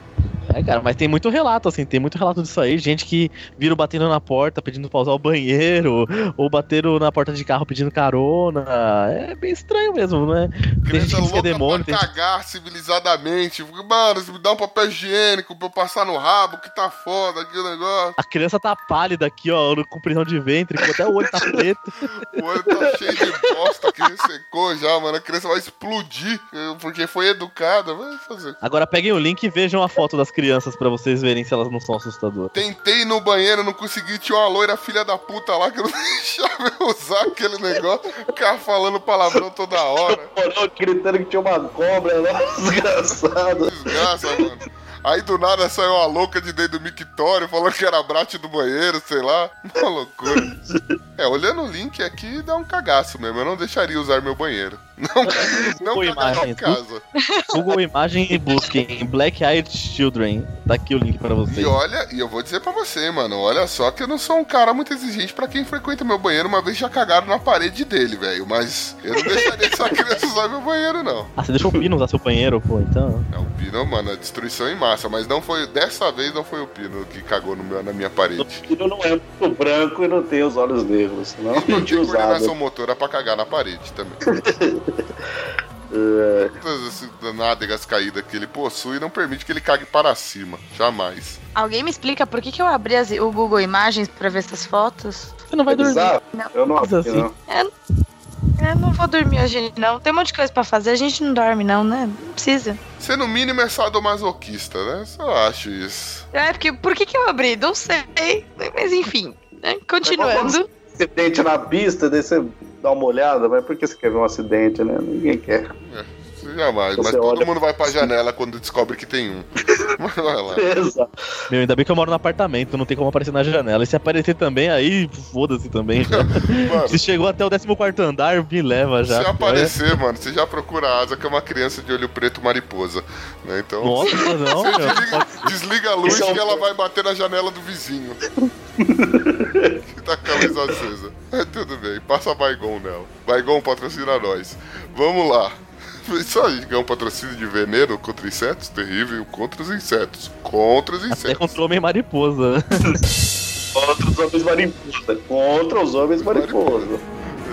S4: É, cara, mas tem muito relato, assim, tem muito relato disso aí. Gente que viram batendo na porta pedindo pra usar o banheiro, ou bateram na porta de carro pedindo carona. É bem estranho mesmo, né? Tem gente que diz que é demônio, tem
S2: cagar civilizadamente. Mano, me dá um papel higiênico pra eu passar no rabo, que tá foda aqui o negócio.
S4: A criança tá pálida aqui, ó, com prisão de ventre, até o olho tá preto.
S2: O olho tá cheio de bosta que ressecou já, mano. A criança vai explodir porque foi educada. Vai fazer.
S4: Agora peguem o link e vejam a foto das crianças pra vocês verem se elas não são assustadoras.
S2: Tentei no banheiro, não consegui. Tinha uma loira filha da puta lá que eu não deixava eu usar aquele negócio. Ficava falando palavrão toda hora.
S1: Morou gritando que tinha uma cobra lá, desgraçado.
S2: Desgraça, mano. Aí do nada saiu uma louca de dentro do mictório falando que era brate do banheiro, sei lá. Uma loucura. É, olhando o link aqui dá um cagaço mesmo. Eu não deixaria usar meu banheiro. Não, não
S4: Google Imagens,
S2: casa.
S4: Google Imagem e busquem Black Eyed Children. Tá aqui o link pra
S2: E
S4: vocês.
S2: olha, e eu vou dizer pra você, mano, olha só que eu não sou um cara muito exigente pra quem frequenta meu banheiro. Uma vez já cagaram na parede dele, velho. Mas eu não deixaria essa criança usar meu banheiro, não.
S4: Ah, você deixou o Pino usar seu banheiro, pô, então.
S2: É o Pino, mano, a destruição em massa. Mas não foi, dessa vez não foi o Pino que cagou no meu, na minha parede.
S1: O filho não é muito branco e não tem os olhos negros, senão não
S2: Não
S1: tinha
S2: tem coordenação
S1: usado.
S2: motora pra cagar na parede também.
S1: É,
S2: Todas essas nádegas caídas que ele possui não permite que ele cague para cima. Jamais.
S3: Alguém me explica por que, que eu abri as- o Google Imagens pra ver essas fotos?
S4: Você não vai
S1: é
S4: dormir.
S1: bizarro. Eu não abri,
S4: assim,
S1: não.
S3: Eu não vou dormir hoje, não. Tem um monte de coisa pra fazer. A gente não dorme, não, né? Não precisa.
S2: Você, no mínimo, é sadomasoquista, né? Só acho isso.
S3: É, porque por que, que eu abri? Não sei. Mas enfim, né? continuando.
S1: Acidente na pista, daí você dá uma olhada, mas por que você quer ver um acidente, né? Ninguém quer.
S2: Você jamais.
S1: Você
S2: mas todo
S1: olha-
S2: mundo vai pra janela quando descobre que tem um. Mas vai lá.
S1: Exato.
S4: Meu, ainda bem que eu moro no apartamento, não tem como aparecer na janela. E se aparecer também, aí foda-se também.
S2: Mano,
S4: se chegou até o 14 andar, me leva já.
S2: se aparecer, mano, você já procura a asa, que é uma criança de olho preto mariposa. Né? Então.
S4: Nossa, não,
S2: Você
S4: meu.
S2: desliga, desliga a luz
S1: é
S2: que ela vai bater na janela do vizinho. que tá com a luz acesa. É, tudo bem, passa Baigon nela. Baigon patrocina nós. Vamos lá. Isso aí, que é um patrocínio de veneno contra insetos terrível contra os insetos. Contra os
S4: Até
S2: insetos.
S4: contra o homem mariposa.
S1: Contra os homens mariposa. Contra os homens mariposa.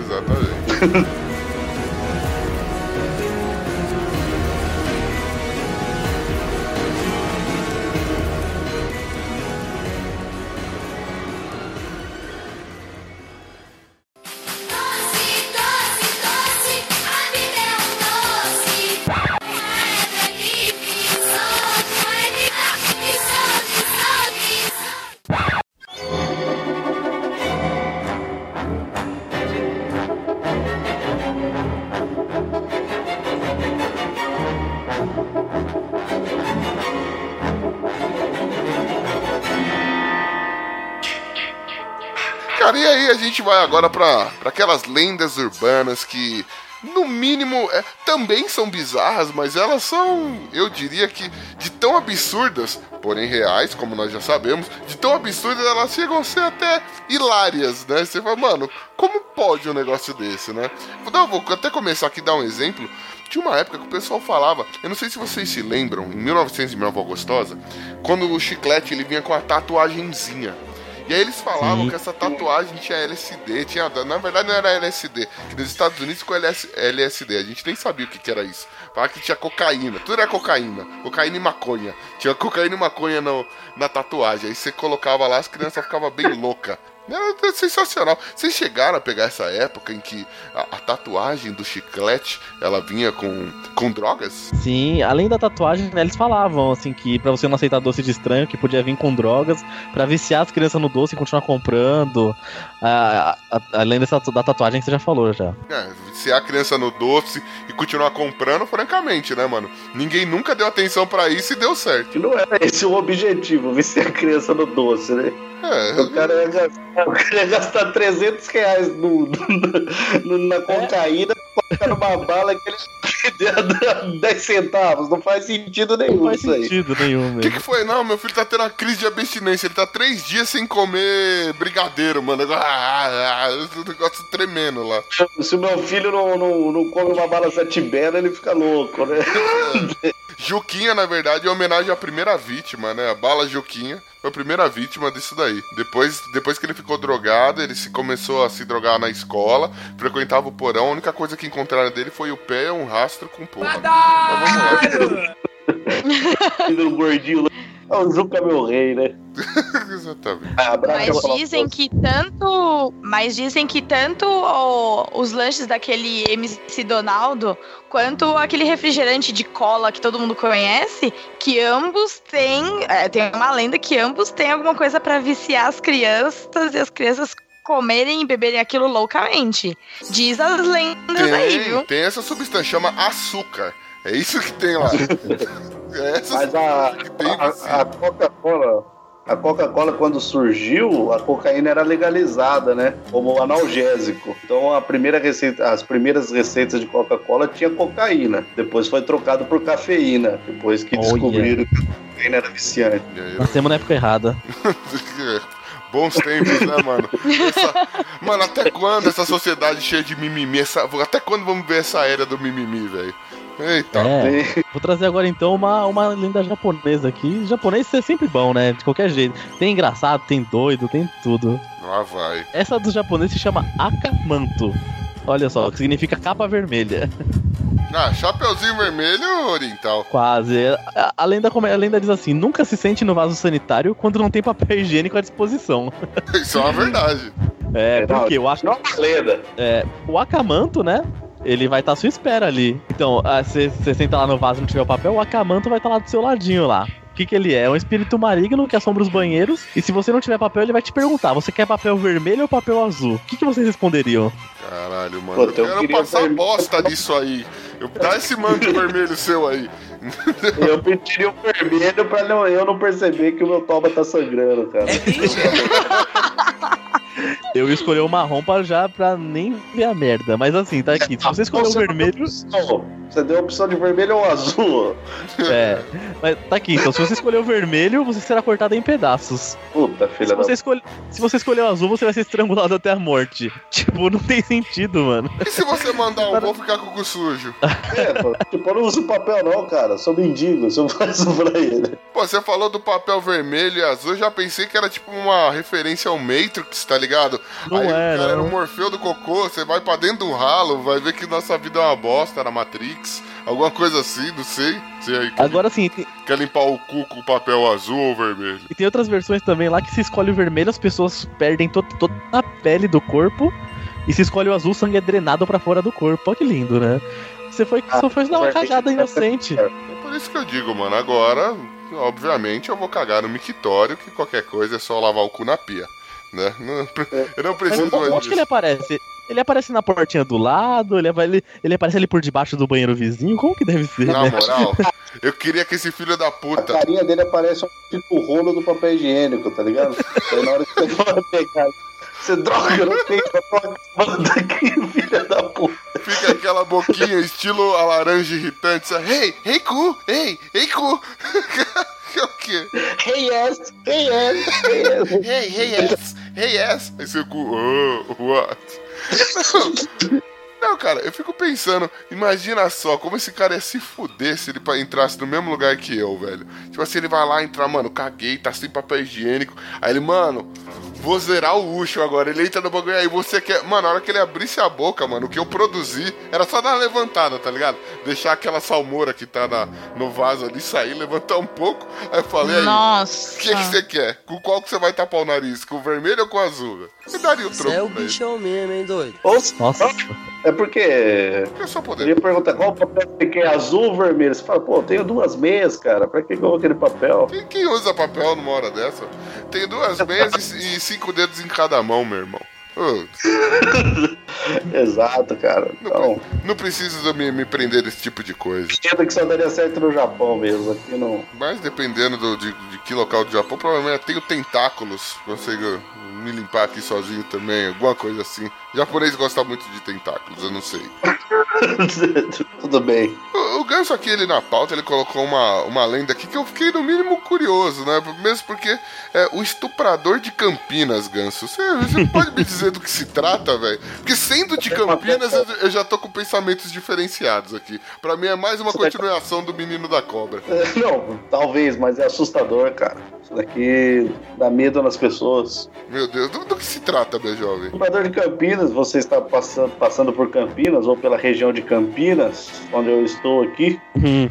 S2: Exatamente. e a gente vai agora pra aquelas lendas urbanas que, no mínimo, é, também são bizarras, mas elas são, eu diria que, de tão absurdas, porém reais, como nós já sabemos, de tão absurdas elas chegam a ser até hilárias, né? Você fala, mano, como pode um negócio desse, né? Vou até começar aqui dar um exemplo. Tinha uma época que o pessoal falava, eu não sei se vocês se lembram, em 1900 e Minha Avó Gostosa, quando o chiclete ele vinha com a tatuagenzinha. E aí eles falavam
S4: Sim.
S2: que essa tatuagem tinha LSD, tinha, na verdade não era LSD, que nos Estados Unidos com LS, LSD, a gente nem sabia o que, que era isso. Falava que tinha cocaína, tudo era cocaína, cocaína e maconha. Tinha cocaína e maconha no, na tatuagem, aí você colocava lá, as crianças ficavam bem loucas. Era sensacional. Vocês chegaram a pegar essa época em que a, a tatuagem do chiclete, ela vinha com, com drogas?
S4: Sim, além da tatuagem, né, eles falavam assim que pra você não aceitar doce de estranho, que podia vir com drogas, pra viciar as crianças no doce e continuar comprando. Ah, a- a- além dessa da tatuagem que você já falou já.
S2: É, se a criança no doce e continuar comprando, francamente, né, mano? Ninguém nunca deu atenção pra isso e deu certo.
S1: Que não era esse o objetivo, se a criança no doce, né?
S2: É,
S1: O cara ia gastar, o cara ia gastar 300 reais no, no- no- na cocaína pra colocar numa bala que ele 10 centavos. Não faz sentido nenhum
S4: Não faz
S1: isso aí.
S4: sentido nenhum
S2: O que,
S4: mesmo.
S2: que foi? Não, meu filho tá tendo uma crise de abstinência. Ele tá três dias sem comer brigadeiro, mano. Ah, ah, ah, o negócio tremendo lá.
S1: Se o meu filho não, não, não come uma bala satibera, ele fica louco, né?
S2: Juquinha, na verdade, é homenagem à primeira vítima, né? A bala Juquinha foi a primeira vítima disso daí. Depois, depois que ele ficou drogado, ele se começou a se drogar na escola, frequentava o porão. A única coisa que encontraram dele foi o pé e um rastro com porra. Mas vamos lá.
S1: Gordinho o Juca é meu rei, né?
S2: Exatamente.
S1: Ah,
S3: Mas dizem que tanto. Mas dizem que tanto o- os lanches daquele MC Donaldo quanto aquele refrigerante de cola que todo mundo conhece, que ambos têm. é, tem uma lenda que ambos têm alguma coisa pra viciar as crianças e as crianças comerem e beberem aquilo loucamente. Diz as lendas aí,
S2: Tem,
S3: viu?
S2: tem essa substância, chama açúcar. É isso que tem lá.
S1: Mas a, a,
S2: vicia.
S1: a Coca-Cola, a Coca-Cola quando surgiu, a cocaína era legalizada, né? Como analgésico. Então a primeira receita, as primeiras receitas de Coca-Cola tinha cocaína. Depois foi trocado por cafeína. Depois que
S4: Olha.
S1: descobriram que a cocaína era viciante.
S2: Aí,
S4: Nascemos na época errada.
S2: Bons tempos, né, mano? Essa- Mano, até quando essa sociedade cheia de mimimi? Essa... Até quando vamos ver essa era do mimimi, velho? Eita.
S4: É. Vou trazer agora então uma, uma lenda japonesa aqui. Japonês é sempre bom, né? De qualquer jeito. Tem engraçado, tem doido, tem tudo.
S2: Lá vai.
S4: Essa dos japoneses se chama Akamanto. Olha só, que significa capa vermelha.
S2: Ah, chapeuzinho vermelho oriental.
S4: Quase. A, a lenda, a lenda diz assim: nunca se sente no vaso sanitário quando não tem papel higiênico à disposição.
S2: Isso é uma verdade.
S4: É,
S1: Não,
S4: porque eu acho
S1: Não é uma lenda.
S4: É, o Akamanto, né? Ele vai estar à sua espera ali. Então, você senta lá no vaso e não tiver o papel, o Akamanto vai estar lá do seu ladinho lá. O que, que ele é? É um espírito maligno que assombra os banheiros. E se você não tiver papel, ele vai te perguntar: você quer papel vermelho ou papel azul? O que, que vocês responderiam?
S2: Caralho, mano.
S1: Pô,
S2: eu
S1: então eu
S2: quero
S1: queria
S2: passar
S1: vermelho.
S2: bosta nisso aí. Eu, dá esse manto vermelho seu aí.
S1: Eu pediria o vermelho pra não- eu não perceber que o meu toba tá sangrando, cara.
S4: Eu escolhi o marrom pra já pra nem ver a merda. Mas assim, tá aqui. Se você escolher o vermelho.
S1: Você deu a opção de vermelho ou azul?
S4: É. Mas tá aqui, então se você escolher o vermelho, você será cortado em pedaços.
S1: Puta,
S4: Se
S1: filha da
S4: você, escolhe... se você escolher o azul, você vai ser estrangulado até a morte. Tipo, não tem sentido, mano.
S2: E se você mandar um, vou ficar com o cu sujo?
S1: É, pô, tipo, eu não uso papel não, cara. Sou mendigo, eu só faço pra ele.
S2: Pô, você falou do papel vermelho e azul, eu já pensei que era tipo uma referência ao Matrix, tá ligado?
S4: Não
S2: Aí
S4: é,
S2: o cara era o Morfeu do cocô, você vai pra dentro do ralo, vai ver que nossa vida é uma bosta na Matrix. Alguma coisa assim, não sei. Você aí quer,
S4: Agora sim, tem...
S2: quer limpar o cu com papel azul ou vermelho?
S4: e tem outras versões também lá que se escolhe o vermelho, as pessoas perdem to- toda a pele do corpo. E se escolhe o azul, o sangue é drenado pra fora do corpo. Olha que lindo, né? Você foi,
S1: Ah,
S4: só foi dar uma cagada inocente.
S2: É por isso que eu digo, mano, agora, obviamente, eu vou cagar no mictório, que qualquer coisa é só lavar o cu na pia. Né? Não- eu não
S4: Mas
S2: preciso mais
S4: onde que ele aparece? Ele aparece na portinha do lado, ele, ele, ele aparece ali por debaixo do banheiro vizinho. Como que deve ser?
S2: Na
S4: né?
S2: moral, eu queria que esse filho da
S1: A
S2: puta
S1: carinha dele aparece um tipo rolo do papel higiênico, tá ligado? Aí na hora que você vai pegar, você droga, eu não tenho manda aqui, filha da puta.
S2: Fica aquela boquinha estilo a laranja irritante. sabe? Hey, hey cu, hey, hey cu. Que é o quê?
S1: Hey yes, hey yes, hey yes.
S2: Hey, hey yes, hey yes. Aí seu cu, oh, what? Não, cara, eu fico pensando, imagina só como esse cara ia se fuder se ele entrasse no mesmo lugar que eu, velho. Tipo assim, ele vai lá entrar, mano, caguei, tá sem papel higiênico. Aí ele, mano, vou zerar o Ucho agora. Ele entra no bagulho aí, você quer. Mano, na hora que ele abrisse a boca, mano, o que eu produzi era só dar uma levantada, tá ligado? Deixar aquela salmoura que tá na, no vaso ali sair, levantar um pouco. Aí eu falei, aí, o
S3: Nossa.
S2: que que você quer? Com qual que você vai tapar o nariz? Com o vermelho ou com o azul? Você daria o troco
S9: Você é o bichão mesmo, hein, doido?
S1: Ou
S4: Nossa.
S1: É porque
S2: É só poder.
S1: ia perguntar qual papel você quer, azul ou vermelho? Você fala, pô, tenho duas meias, cara, pra que eu vou aquele papel?
S2: Quem, quem usa papel numa hora dessa? Tem duas meias e, e cinco dedos em cada mão, meu irmão.
S1: Exato, cara. Então,
S2: não preciso me, me prender desse tipo de coisa.
S1: entenda que só daria certo no Japão mesmo, aqui não...
S2: Mas dependendo do- de, de que local do Japão, provavelmente eu tenho tentáculos. Consigo me limpar aqui sozinho também, alguma coisa assim. O japonês gosta muito de tentáculos, eu não sei.
S1: Tudo bem.
S2: O, o Ganso aqui, ele na pauta, ele colocou uma, uma lenda aqui que eu fiquei no mínimo curioso, né? Mesmo porque é o estuprador de Campinas, Ganso. Você, você pode me dizer do que se trata, velho? Porque sendo de Campinas, eu, eu já tô com pensamentos diferenciados aqui. Pra mim é mais uma continuação do Menino da Cobra.
S1: É, Não, talvez, mas é assustador, cara. Isso daqui dá medo nas pessoas.
S2: Meu Deus, do, do que se trata, meu jovem?
S1: Comprador de Campinas, você está passando, passando por Campinas ou pela região de Campinas, onde eu estou aqui.
S4: Hum.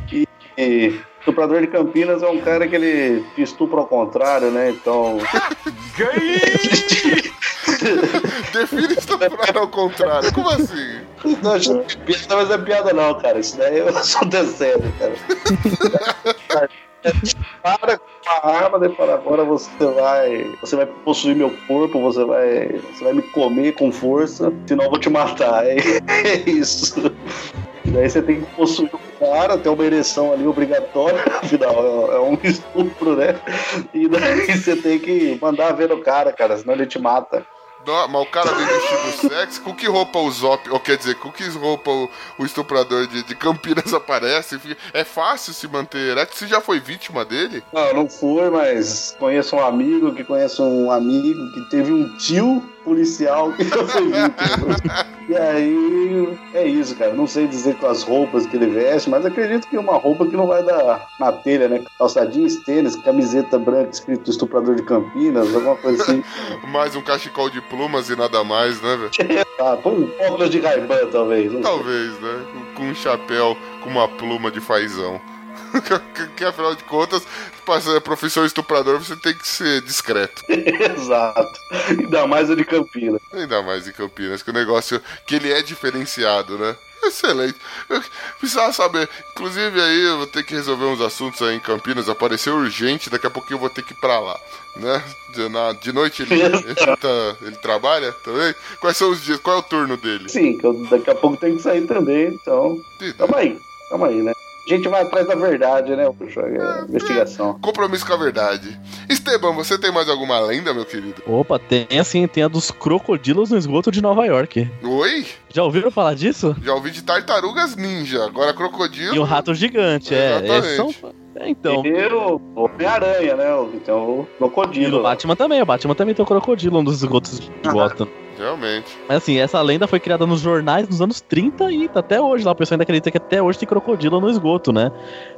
S1: E estuprador de Campinas é um cara que ele te estupra ao contrário, né? Então.
S2: Define estuprar ao contrário. Como assim?
S1: Não, acho que é piada, mas não é piada não, cara. Isso daí eu sou sério, cara. Para com a arma e fala, agora você vai. Você vai possuir meu corpo, você vai. Você vai me comer com força, senão eu vou te matar. É, é isso. E daí você tem que possuir o cara, ter uma ereção ali obrigatória, afinal, é é um estupro, né? E daí você tem que mandar ver no cara, cara, senão ele te mata.
S2: Não, mas o cara vem vestido sexy, com que roupa o Zop, ou quer dizer, com que roupa o, o estuprador de, de Campinas aparece? É fácil se manter. Você já foi vítima dele?
S1: Não, não fui, mas conheço um amigo que conhece um amigo que teve um tio policial que foi vítima. e aí é isso, cara. Não sei dizer com as roupas que ele veste, mas acredito que é uma roupa que não vai dar na telha, né? Calçadinhos, tênis, camiseta branca escrito estuprador de Campinas, alguma coisa assim.
S2: Mais um cachecol de plumas e nada mais, né, velho?
S1: Ah, com um óculos de Ray-Ban, talvez. sei.
S2: Talvez, né? Com um chapéu com uma pluma de fazão. que afinal de contas, para ser professor estuprador, você tem que ser discreto.
S9: Exato. Ainda mais o de Campinas.
S2: Ainda mais em Campinas, que o negócio que ele é diferenciado, né? Excelente. Eu precisava saber. Inclusive aí eu vou ter que resolver uns assuntos aí em Campinas. Apareceu urgente, daqui a pouquinho eu vou ter que ir pra lá. Né? De, na- de noite ele, ele, tá- ele trabalha também? Quais são os dias? Qual é o turno dele?
S9: Sim, que eu daqui a pouco tenho que sair também, então. Tamo aí, tamo aí, né? A gente vai atrás da verdade, né, puxa? É, investigação.
S2: Compromisso com a verdade. Esteban, você tem mais alguma lenda, meu querido?
S4: Opa, tem assim, tem a dos crocodilos no esgoto de Nova York.
S2: Oi?
S4: Já ouviram falar disso?
S2: Já ouvi de tartarugas ninja, agora crocodilo.
S4: E o rato gigante, é. é,
S2: Exatamente.
S4: são- é, então.
S9: E o Homem-Aranha, né? o- Então o
S4: E
S9: crocodilo.
S4: o Batman também, o Batman também tem o crocodilo nos esgotos de Gotham.
S2: Realmente.
S4: Mas assim, essa lenda foi criada nos jornais nos anos 30 e tá até hoje lá. O pessoal ainda acredita que até hoje tem crocodilo no esgoto, né?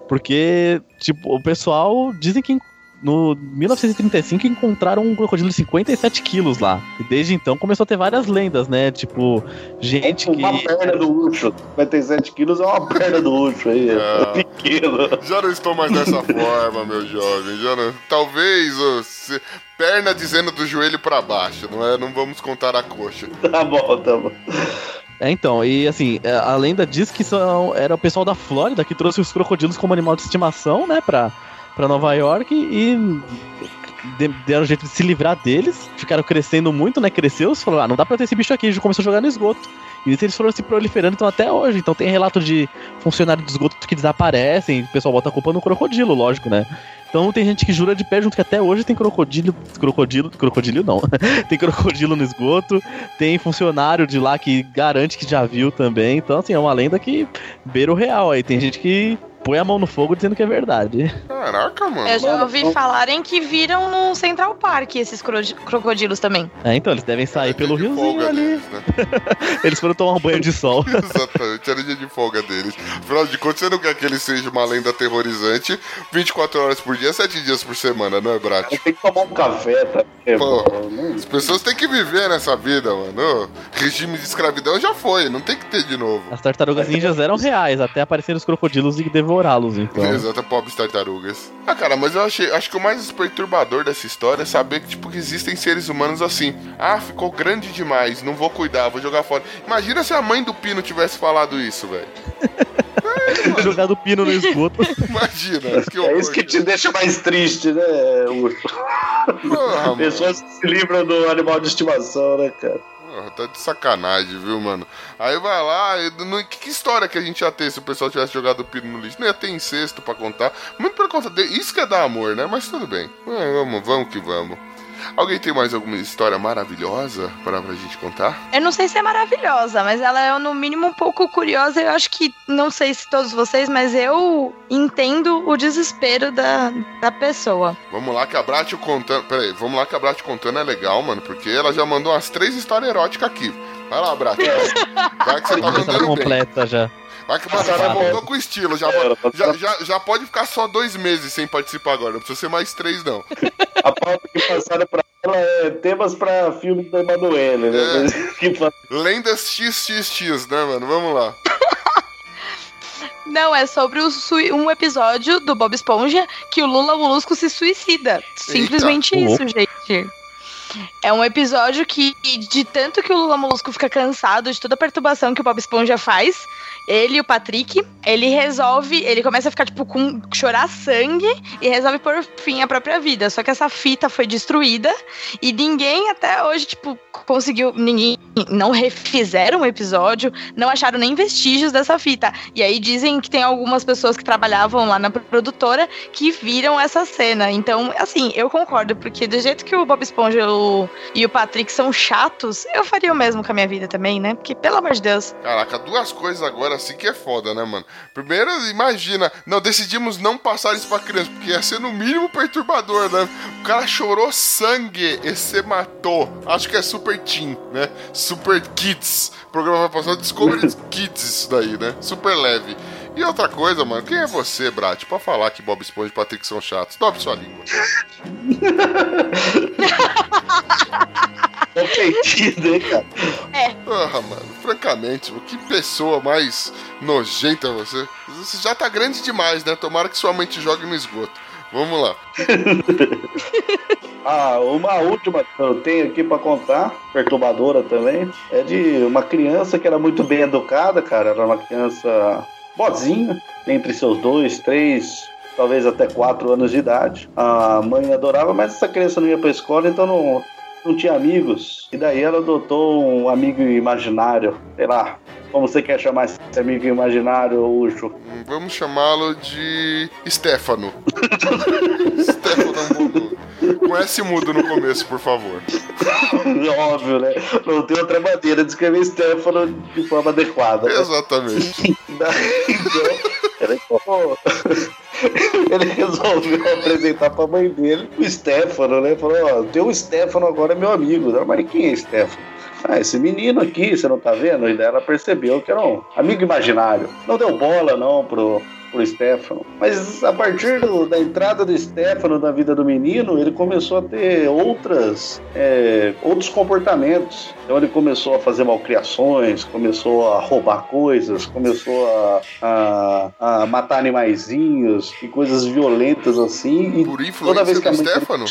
S4: Porque, tipo, o pessoal dizem que no 1935 encontraram um crocodilo de 57 quilos lá. E desde então começou a ter várias lendas, né? Tipo, gente que.
S9: Uma perna do urso. 57 quilos é uma perna do urso aí.
S2: Ah.
S9: É pequeno.
S2: Já não estou mais dessa forma, meu jovem. Já não... Talvez se- perna dizendo do joelho pra baixo, não é? Não vamos contar a coxa.
S9: Tá bom, tá bom.
S4: É, então, e assim, é, a lenda diz que são, era o pessoal da Flórida que trouxe os crocodilos como animal de estimação, né, pra, pra Nova York e de- deram jeito de se livrar deles. Ficaram crescendo muito, né? Cresceu, se falou, ah, não dá pra ter esse bicho aqui, a gente começou a jogar no esgoto. E eles foram se proliferando então até hoje. Então tem relato de funcionários do esgoto que desaparecem, o pessoal bota a culpa no crocodilo, lógico, né? Então tem gente que jura de pé junto que até hoje tem crocodilo. Crocodilo. Crocodilo não. tem crocodilo no esgoto. Tem funcionário de lá que garante que já viu também. Então, assim, é uma lenda que beira o real aí. Tem gente que põe a mão no fogo dizendo que é verdade.
S2: Caraca, mano.
S3: Eu já ouvi falarem que viram no Central Park esses cro- crocodilos também.
S4: É, então, eles devem sair pelo riozinho ali.
S2: deles, né?
S4: Eles foram tomar um banho de sol.
S2: Exatamente, era dia de folga deles. Afinal de contas, você não quer que ele seja uma lenda aterrorizante 24 horas por dia, 7 dias por semana, não é, Brat?
S9: Tem que tomar um café, tá?
S2: Pô.
S9: né?
S2: As pessoas têm que viver nessa vida, mano. Regime de escravidão já foi, não tem que ter de novo.
S4: As tartarugas ninjas eram reais, até aparecerem os crocodilos e devorá-los, então.
S2: Exato, pobres tartarugas. Ah, cara, mas eu achei, acho que o mais perturbador dessa história é saber que, tipo, que existem seres humanos assim. Ah, ficou grande demais, não vou cuidar, vou jogar fora. Imagina se a mãe do Pino tivesse falado isso, velho.
S4: Jogado pino no esgoto.
S2: Imagina, que
S9: É isso que te deixa mais triste, né, urso?
S2: Mano.
S9: Pessoas se livram do animal de estimação, né, cara?
S2: Porra, tá de sacanagem, viu, mano? Aí vai lá, não- que, que história que a gente ia ter se o pessoal tivesse jogado o pino no lixo? Não ia ter incesto pra contar. Muito pelo de Isso que é dar amor, né? Mas tudo bem. Vamos, vamos que vamos. Alguém tem mais alguma história maravilhosa para pra gente contar?
S3: Eu não sei se é maravilhosa, mas ela é no mínimo um pouco curiosa. Eu acho que, não sei se todos vocês, mas eu entendo o desespero da, da pessoa.
S2: Vamos lá que a Bratio contando. Pera aí, vamos lá que a Bratio contando é legal, mano, porque ela já mandou umas três histórias eróticas aqui. Vai lá, Bratio. Vai que você tá
S4: Já
S2: mandando bem.
S4: completa já.
S2: Vai que mano, já voltou com estilo. Já,
S9: É,
S2: já, já, já pode ficar só dois meses sem participar agora. Não precisa ser mais três, não.
S9: A pauta que passaram pra ela é temas pra filme da Emanuele, né? Fa-
S2: Lendas XXX, né, mano? Vamos lá.
S3: Não, é sobre um episódio do Bob Esponja que o Lula Molusco se suicida. Simplesmente
S4: Ô,
S3: isso, gente. É um episódio que, de tanto que o Lula Molusco fica cansado de toda a perturbação que o Bob Esponja faz, ele e o Patrick, ele resolve, ele começa a ficar, tipo, com chorar sangue e resolve pôr fim à própria vida. Só que essa fita foi destruída e ninguém até hoje, tipo, conseguiu. Ninguém. Não refizeram o episódio, não acharam nem vestígios dessa fita. E aí dizem que tem algumas pessoas que trabalhavam lá na produtora que viram essa cena. Então, assim, eu concordo, porque do jeito que o Bob Esponja o- e o Patrick são chatos, eu faria o mesmo com a minha vida também, né? Porque, pelo amor de Deus.
S2: Caraca, duas coisas agora assim que é foda, né, mano? Primeiro, imagina, não, decidimos não passar isso pra criança, porque ia ser no mínimo perturbador, né? O cara chorou sangue e se matou. Acho que é Super Teen, né? Super Kids. O programa vai passar Discovery Kids isso daí, né? Super leve. E outra coisa, mano, quem é você, Brat, pra falar que Bob Esponja e Patrick são chatos? Dobre sua língua.
S1: Ofendido, hein, cara?
S2: Ah, mano, francamente, que pessoa mais nojenta você. Você já tá grande demais, né? Tomara que sua mãe te jogue no esgoto. Vamos lá.
S1: Ah, uma última que eu tenho aqui pra contar, perturbadora também, é de uma criança que era muito bem educada, cara. Era uma criança boazinha, entre seus dois, três, talvez até quatro anos de idade. A mãe adorava, mas essa criança não ia pra escola, então não, não tinha amigos. E daí ela adotou um amigo imaginário, sei lá. Como você quer chamar esse amigo imaginário, Ucho?
S2: Vamos chamá-lo de Stefano. Stefano Mudo. Com S mudo no começo, por favor.
S1: Óbvio, né? Não tem outra maneira de escrever Stefano de forma adequada. né?
S2: Exatamente.
S1: Daí, então, ele, falou- ele resolveu apresentar pra mãe dele o Stefano, né? Falou, ó, tem o Stefano agora é meu amigo. Ela, Mas quem é Stefano? Ah, esse menino aqui, você não tá vendo? E daí ela percebeu que era um amigo imaginário. Não deu bola, não, pro, pro Stefano. Mas a partir do- da entrada do Stefano na vida do menino, ele começou a ter outras, é, outros comportamentos. Então ele começou a fazer malcriações, começou a roubar coisas, começou a, a, a matar animaizinhos e coisas violentas assim. E
S2: Por
S1: toda vez que a mãe
S2: Stefano?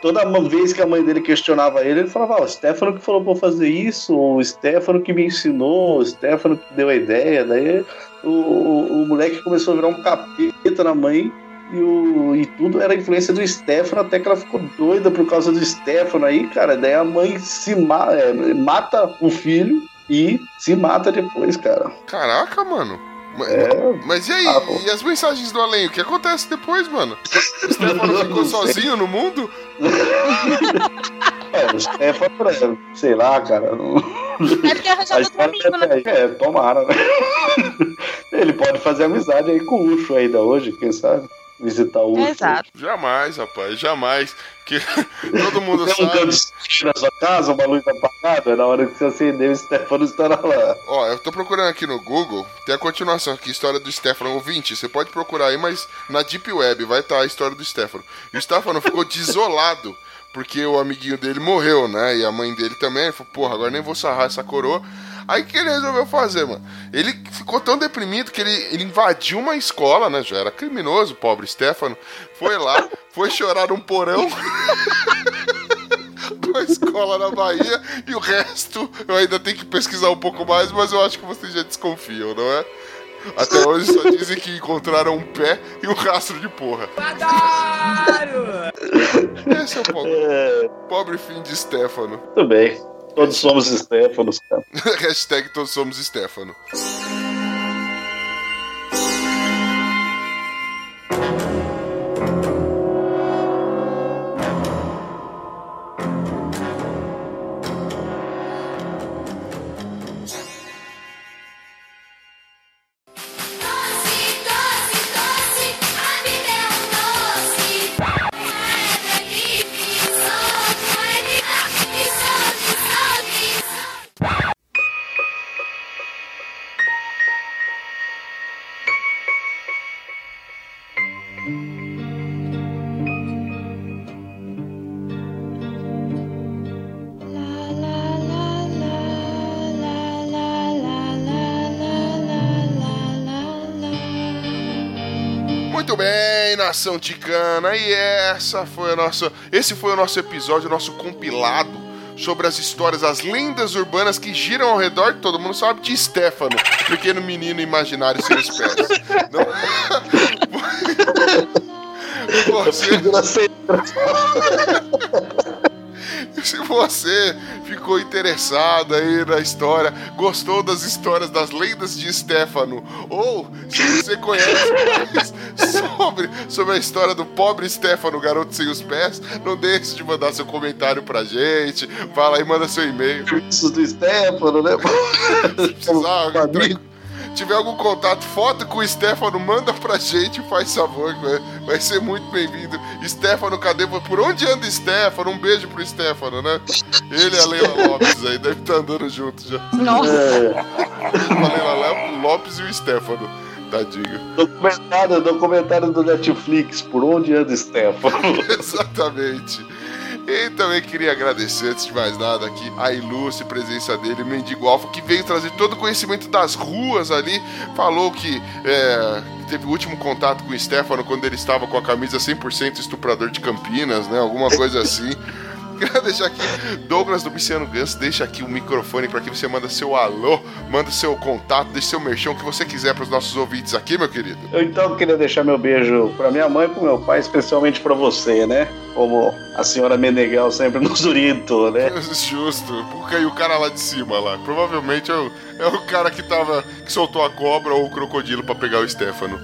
S1: Toda vez que a mãe dele questionava ele, ele falava: Ó, o Stefano que falou pra eu fazer isso, o Stefano que me ensinou, o Stefano que deu a ideia. Daí o, o, moleque começou a virar um capeta na mãe. E, o, e tudo era influência do Stefano, até que ela ficou doida por causa do Stefano aí, cara. Daí a mãe se ma é, mata o filho e se mata depois, cara.
S2: Caraca, mano. Mas,
S1: É.
S2: mas e aí?
S1: Ah,
S2: e as mensagens do além? O que acontece depois, mano? O Stefano ficou sozinho no mundo?
S1: É, o Stefano, é, sei lá, cara. Não...
S3: É porque arranjava outro amigo, né?
S1: é, é, tomara, né? Ele pode fazer amizade aí com o Ucho ainda hoje, quem sabe? Visitar o Ucho.
S3: Exato.
S2: Jamais, rapaz, jamais. Que todo mundo
S1: Tem um
S2: sabe.
S1: canto na sua casa, uma luz apagada, na hora que você acender, o Stefano estará lá.
S2: Ó, eu tô procurando aqui no Google, tem a continuação aqui, história do Stefano ouvinte. Você pode procurar aí, mas na Deep Web vai estar a história do Stefano. E o Stefano ficou desolado porque o amiguinho dele morreu, né? E a mãe dele também. Ele falou, porra, agora nem vou sarrar essa coroa. Aí o que ele resolveu fazer, mano? Ele ficou tão deprimido que ele, ele invadiu uma escola, né? Já era criminoso, o pobre Stefano. Foi lá, foi chorar num porão. da escola na Bahia e o resto eu ainda tenho que pesquisar um pouco mais, mas eu acho que vocês já desconfiam, não é? Até hoje só dizem que encontraram um pé e um rastro de porra. Esse é o pobre,
S1: É,
S2: pobre fim de Stefano.
S1: tudo bem. Todos somos Stefanos, cara.
S2: Hashtag todos somos Stefano. Ticana, e essa foi a nossa, esse foi o nosso episódio, o nosso compilado sobre as histórias, as lendas urbanas que giram ao redor, todo mundo sabe, de Stefano, pequeno menino imaginário sem os pés. Não- Você,
S1: Figura sem-
S2: se você ficou interessado aí na história, gostou das histórias das lendas de Stefano, ou se você conhece mais sobre, sobre a história do pobre Stefano, garoto sem os pés, não deixe de mandar seu comentário pra gente. Lá e manda seu e-mail.
S1: Isso do Stefano, né?
S2: Se precisar, tiver algum contato, foto com o Stefano, manda pra gente, faz favor, que vai, vai ser muito bem-vindo. Stefano, cadê? Por onde anda Stefano? Um beijo pro Stefano, né? Ele e a Leila Lopes aí, deve estar andando junto já.
S3: Nossa.
S1: É,
S2: A Leila Lopes e o Stefano, tadinho.
S1: documentário, documentário do Netflix, por onde anda Stefano?
S2: Exatamente. E também queria agradecer, antes de mais nada, aqui a ilustre presença dele, o Mendigo Alfa, que veio trazer todo o conhecimento das ruas ali. Falou que é, teve o último contato com o Stefano quando ele estava com a camisa 100% estuprador de Campinas, né? Alguma coisa assim. Queria deixar aqui, Douglas do Luciano Ganso, deixa aqui o microfone para que você manda seu alô, manda seu contato, deixe seu merchão, o que você quiser para os nossos ouvintes aqui, meu querido.
S1: Eu então queria deixar meu beijo pra minha mãe e pro meu pai, especialmente pra você, né? Como a senhora Meneghel sempre nos orientou, né?
S2: Justo, porque aí o cara lá de cima lá, provavelmente é o, é o cara que tava, que soltou a cobra ou o crocodilo para pegar o Stefano.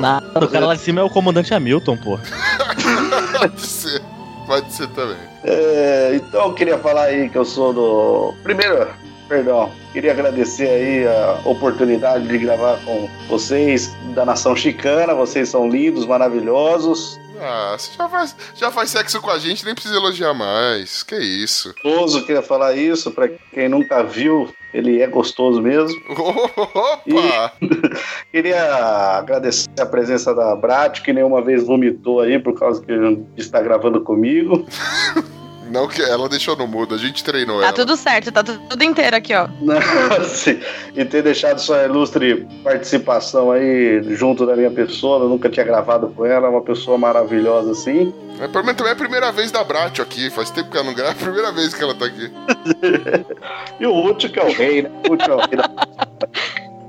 S4: Nada, o cara lá de cima é o comandante Hamilton, pô.
S2: Pode ser, pode ser também.
S1: É, então eu queria falar aí que eu sou do. Primeiro, perdão, queria agradecer aí a oportunidade de gravar com vocês da Nação Chicana. Vocês são lindos, maravilhosos.
S2: Ah, você já faz, já faz sexo com a gente, nem precisa elogiar mais. Que isso?
S1: Gostoso, queria falar isso. Pra quem nunca viu, ele é gostoso mesmo.
S2: Opa!
S1: Queria agradecer a presença da Brat, que nenhuma vez vomitou aí por causa que está gravando comigo.
S2: Não que ela deixou no mudo, a gente treinou
S3: Tá
S2: ela.
S3: tudo certo, tá tudo inteiro aqui, ó.
S1: Sim, e ter deixado sua ilustre participação aí junto da minha pessoa. Eu nunca tinha gravado com ela, é uma pessoa maravilhosa assim.
S2: É, pelo menos também é a primeira vez da Brat aqui, faz tempo que ela não grava, é a primeira vez que ela tá aqui.
S1: E o último que é o rei, né? O último é o rei da...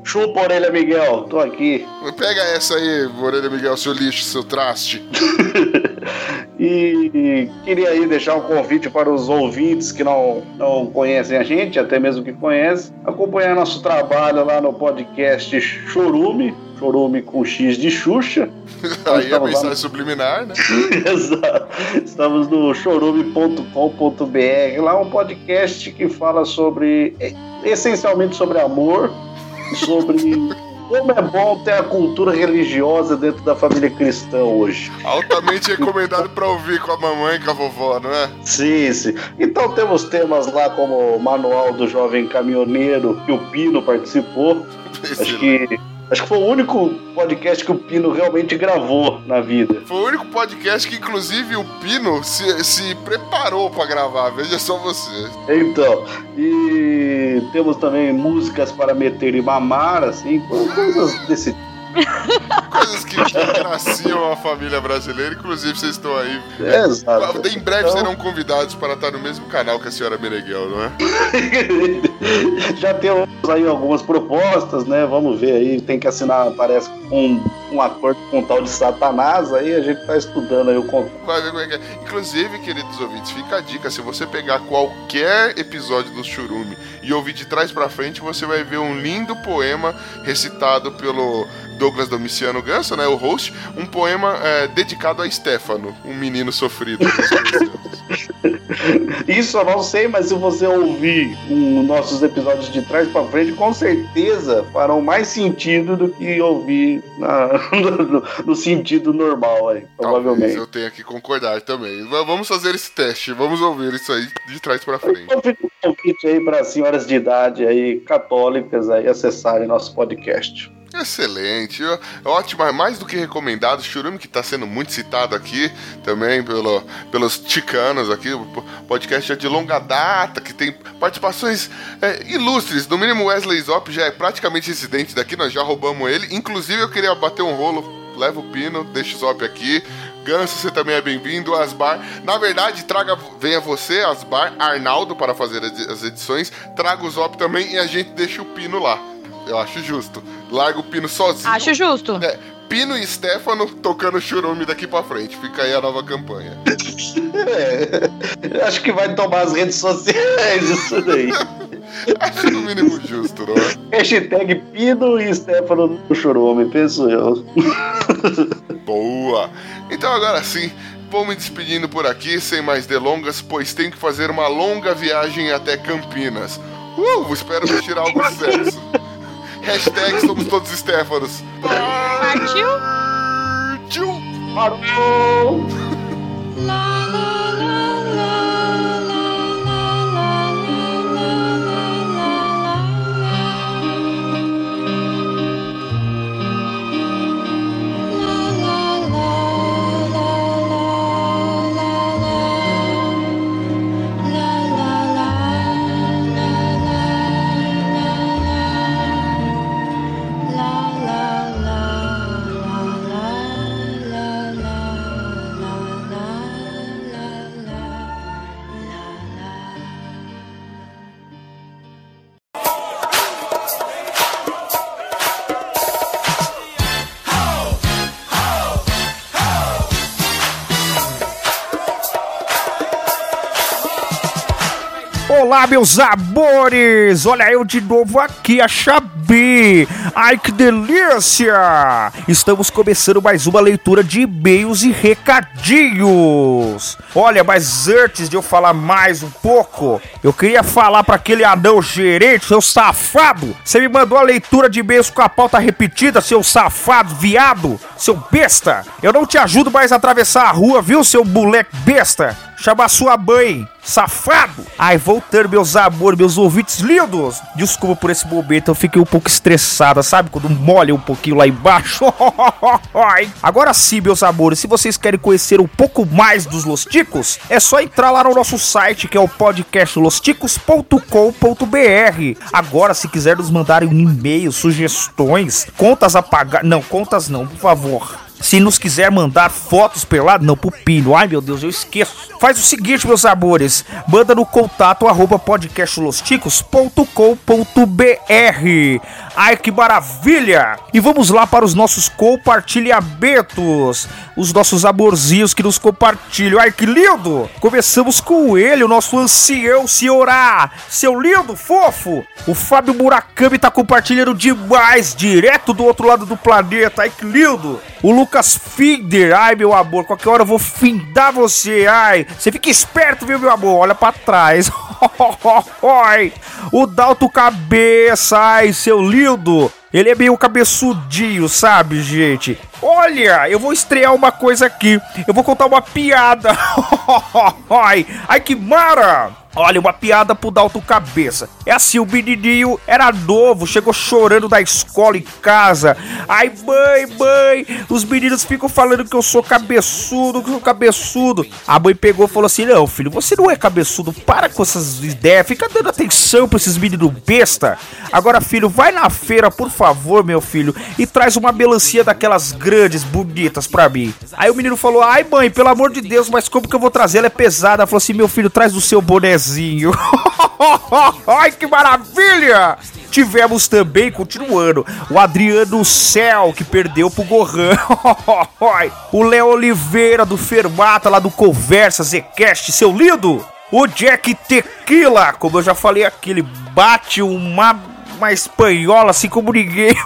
S1: Chupa a orelha, Miguel, tô aqui.
S2: Pega essa aí, Moreira Miguel, seu lixo, seu traste.
S1: E queria aí deixar um convite para os ouvintes que não, não conhecem a gente, até mesmo que conhecem, acompanhar nosso trabalho lá no podcast Chorume, Chorume com X de Xuxa.
S2: Aí a
S1: estamos lá
S2: mensagem
S1: no-
S2: subliminar, né?
S1: Exato. Estamos no chorume.com.br, lá um podcast que fala sobre, essencialmente sobre amor, sobre como é bom ter a cultura religiosa dentro da família cristã hoje.
S2: Altamente recomendado pra ouvir com a mamãe e com a vovó, não é?
S1: Sim, sim. Então temos temas lá como o Manual do Jovem Caminhoneiro, que o Pino participou. Acho que, acho que foi o único podcast que o Pino realmente gravou na vida.
S2: Foi o único podcast que, inclusive, o Pino se, se preparou pra gravar. Veja só você.
S1: Então, e temos também músicas para meter e mamar, assim, co- coisas desse tipo.
S2: Coisas que, agraciam a família brasileira. Inclusive, vocês estão aí.
S1: Exato.
S2: Em breve
S1: Então-
S2: serão convidados para estar no mesmo canal que a senhora Meneghel, não é?
S1: Já temos aí algumas propostas, né? Vamos ver aí, tem que assinar, parece, um, um acordo com o tal de Satanás, aí a gente tá estudando aí o contrato.
S2: É que é. Inclusive, queridos ouvintes, fica a dica: se você pegar qualquer episódio do Churume e ouvir de trás pra frente, você vai ver um lindo poema recitado pelo Douglas Domiciano Ganso, né? O host. Um poema é, dedicado a Stefano, um menino sofrido.
S1: Isso eu não sei, mas se você ouvir um, nossos episódios de trás pra frente, com certeza farão mais sentido do que ouvir na- no, no sentido normal aí,
S2: Talvez
S1: provavelmente.
S2: eu tenha que concordar também. Vamos fazer esse teste, vamos ouvir isso aí de trás pra frente.
S1: Então fica um convite aí para senhoras de idade aí, católicas aí, acessarem nosso podcast.
S2: Excelente, ó- ótimo, é mais do que recomendado. Churume que está sendo muito citado aqui também pelo, pelos ticanos aqui. O po- podcast é de longa data, que tem participações é, ilustres. No mínimo, Wesley Zop já é praticamente residente daqui, nós já roubamos ele. Inclusive, eu queria bater um rolo. Leva o pino, deixa o Zop aqui. Ganso, você também é bem-vindo. Asbar, na verdade, traga, venha você, Asbar, Arnaldo, para fazer as edições. Traga o Zop também e a gente deixa o pino lá. Eu acho justo. Larga o Pino sozinho.
S3: Acho justo.
S2: É, Pino e Stefano tocando churume daqui pra frente. Fica aí a nova campanha.
S1: É, acho que vai tomar as redes sociais isso daí.
S2: Acho no mínimo justo, não é?
S1: Hashtag Pino e Stefano no Chorume, penso eu.
S2: Boa! Então agora sim, vou me despedindo por aqui, sem mais delongas, pois tenho que fazer uma longa viagem até Campinas. Uh, espero vestir algo sexo. Hashtag somos todos Stefanos.
S3: Partiu?
S2: Tchau!
S1: Parou!
S10: Olá, meus amores! Olha eu de novo aqui, a Xabi! Ai, que delícia! Estamos começando mais uma leitura de e-mails e recadinhos! Olha, mas antes de eu falar mais um pouco, eu queria falar para aquele anão gerente, seu safado! Você me mandou a leitura de e-mails com a pauta repetida, seu safado, viado, seu besta! Eu não te ajudo mais a atravessar a rua, viu, seu moleque besta? Chama sua mãe, safado! Ai, voltando, meus amores, meus ouvintes lindos! Desculpa por esse momento, eu fiquei um pouco estressada, sabe? Quando molha um pouquinho lá embaixo. Ai. Agora sim, meus amores, se vocês querem conhecer um pouco mais dos Losticos, é só entrar lá no nosso site, que é o podcastlosticos.com.br. Agora, se quiser nos mandarem um e-mail, sugestões, contas a pagar... Não, contas não, por favor. Se nos quiser mandar fotos pelado, não, Pino. Ai, meu Deus, eu esqueço. Faz o seguinte, meus amores. Manda no contato arroba podcastlosticos.com.br. Ai, que maravilha! E vamos lá para os nossos compartilhamentos. Os nossos amorzinhos que nos compartilham. Ai, que lindo! Começamos com ele, o nosso ancião senhorá. Seu lindo, fofo. O Fábio Murakami tá compartilhando demais, direto do outro lado do planeta. Ai, que lindo! O Lucas Finder, ai meu amor, qualquer hora eu vou findar você, ai. Você fica esperto, viu, meu amor? Olha pra trás. O Dalto Cabeça, ai, seu lindo. Ele é meio cabeçudinho, sabe, gente? Olha, eu vou estrear uma coisa aqui. Eu vou contar uma piada. ai, ai que mara! Olha, uma piada pro Dalto Cabeça. É assim, o menininho era novo, chegou chorando da escola em casa. Ai, mãe, mãe, os meninos ficam falando que eu sou cabeçudo, que eu sou cabeçudo. A mãe pegou e falou assim: Não, filho, você não é cabeçudo, para com essas ideias, fica dando atenção pra esses meninos besta. Agora, filho, vai na feira, por favor, meu filho, e traz uma melancia daquelas grandes, bonitas pra mim. Aí o menino falou: Ai, mãe, pelo amor de Deus, mas como que eu vou trazer? Ela é pesada. Ela falou assim: Meu filho, traz do seu bonézinho. Ai, que maravilha! Tivemos também, continuando, o Adriano Céu, que perdeu pro Gohan. o Léo Oliveira, do Fermata, lá do Conversa, Zcast, seu lindo. O Jack Tequila, como eu já falei aqui, ele bate uma, uma espanhola assim como ninguém.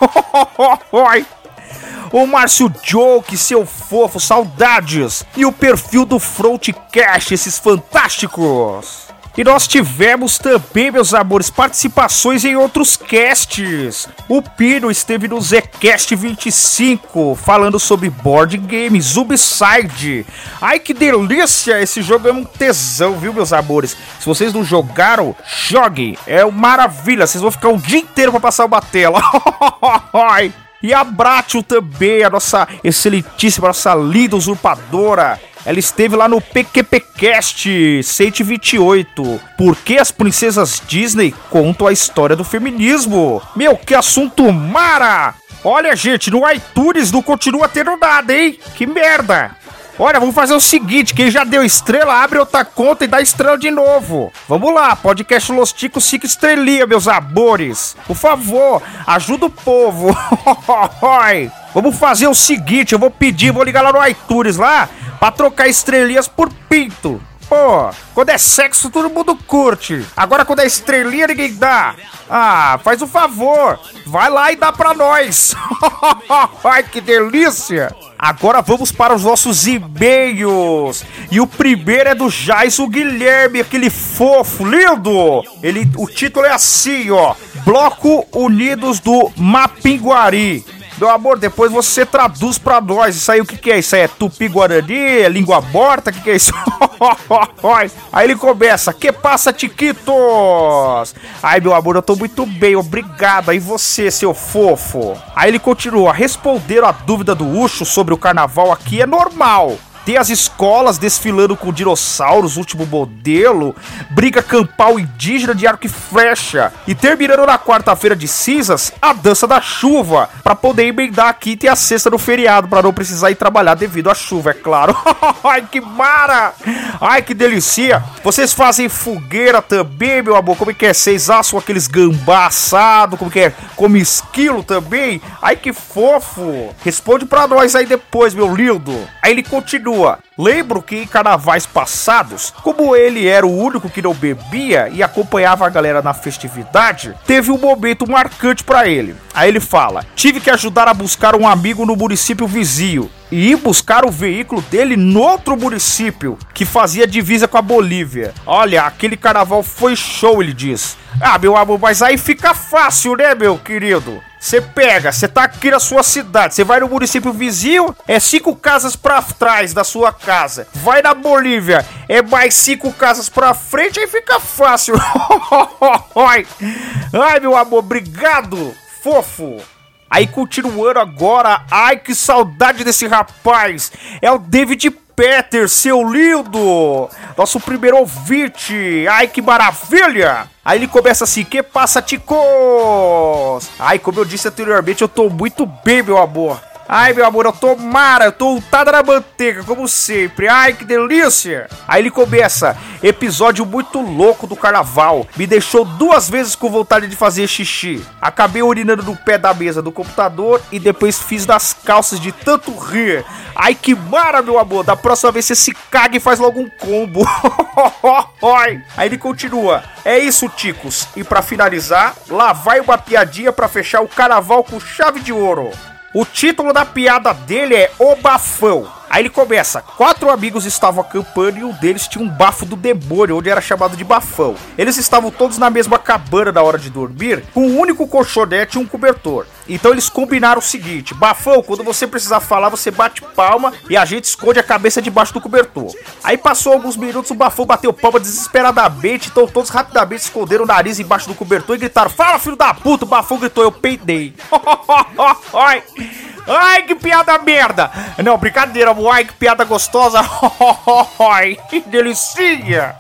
S10: O Márcio Joke, seu fofo, saudades. E o perfil do Frontcast, esses fantásticos. E nós tivemos também, meus amores, participações em outros casts. O Pino esteve no Zcast 25, falando sobre board games, Zombicide. Ai, que delícia! Esse jogo é um tesão, viu, meus amores? Se vocês não jogaram, joguem. É uma maravilha. Vocês vão ficar um dia inteiro pra passar uma tela. E a Bratio também, a nossa excelentíssima, nossa linda usurpadora. Ela esteve lá no PQPcast 128. Por que as princesas Disney contam a história do feminismo? Meu, que assunto mara! Olha, gente, no iTunes não continua tendo nada, hein? Que merda! Olha, vamos fazer o seguinte: quem já deu estrela, abre outra conta e dá estrela de novo. Vamos lá, podcast Los Ticos 5 estrelinha, meus amores. Por favor, ajuda o povo. Vamos fazer o seguinte: eu vou pedir, vou ligar lá no iTunes lá pra trocar estrelinhas por pinto. Pô, quando é sexo todo mundo curte. Agora quando é estrelinha ninguém dá. Ah, faz o um favor. Vai lá e dá pra nós. Ai, que delícia. Agora vamos para os nossos e-mails. E o primeiro é do Jaiso Guilherme, aquele fofo, lindo. Ele, o título é assim, ó. Bloco Unidos do Mapinguari. Meu amor, depois você traduz pra nós. Isso aí o que, que é? Isso aí é tupi-guarani? É língua morta? O que, que é isso? aí ele começa: Que passa, Tiquitos? Ai, meu amor, eu tô muito bem, obrigado. Aí você, seu fofo. Aí ele continua: Responder a dúvida do Ucho sobre o carnaval aqui é normal. Tem as escolas desfilando com dinossauros, último modelo, briga campal indígena de arco e flecha. E terminando na quarta-feira de cinzas, a dança da chuva. Pra poder emendar a quinta e a sexta no feriado, pra não precisar ir trabalhar devido à chuva, é claro. Ai, que mara! Ai, que delícia! Vocês fazem fogueira também, meu amor? Como é que é? Vocês assam aqueles gambá assado? Como que é? Esquilo também? Ai, que fofo! Responde pra nós aí depois, meu lindo. Aí ele continua continua. Lembro que em carnavais passados, como ele era o único que não bebia e acompanhava a galera na festividade, teve um momento marcante pra ele. Aí ele fala: Tive que ajudar a buscar um amigo no município vizinho e ir buscar o veículo dele no outro município que fazia divisa com a Bolívia. Olha, aquele carnaval foi show, ele diz. Ah, meu amor, mas aí fica fácil, né, meu querido? Você pega, você tá aqui na sua cidade, você vai no município vizinho, é cinco casas pra trás da sua casa. Vai na Bolívia, é mais cinco casas pra frente, aí fica fácil. Ai, Ai, meu amor, obrigado, fofo. Aí continuando agora, ai que saudade desse rapaz. É o David Peter, seu lindo! Nosso primeiro ouvinte! Ai que maravilha! Aí ele começa assim: Que passa, ticos? Ai, como eu disse anteriormente, eu tô muito bem, meu amor. Ai, meu amor, eu tô mara, eu tô untada na manteiga, como sempre. Ai, que delícia! Aí ele começa: Episódio muito louco do carnaval. Me deixou duas vezes com vontade de fazer xixi. Acabei urinando no pé da mesa do computador e depois fiz das calças de tanto rir. Ai, que mara, meu amor. Da próxima vez você se caga e faz logo um combo. Aí ele continua. É isso, ticos. E pra finalizar, lá vai uma piadinha pra fechar o carnaval com chave de ouro. O título da piada dele é O Bafão. Aí ele começa: quatro amigos estavam acampando e um deles tinha um bafo do demônio, onde era chamado de bafão. Eles estavam todos na mesma cabana na hora de dormir, com um único colchonete e um cobertor. Então eles combinaram o seguinte: Bafão, quando você precisar falar, você bate palma e a gente esconde a cabeça debaixo do cobertor. Aí passou alguns minutos, o Bafão bateu palma desesperadamente, então todos rapidamente esconderam o nariz embaixo do cobertor e gritaram: Fala, filho da puta! O Bafão gritou: Eu peidei. Ai. Que piada merda! Não, brincadeira. Ai, que piada gostosa! Ai, que delicinha!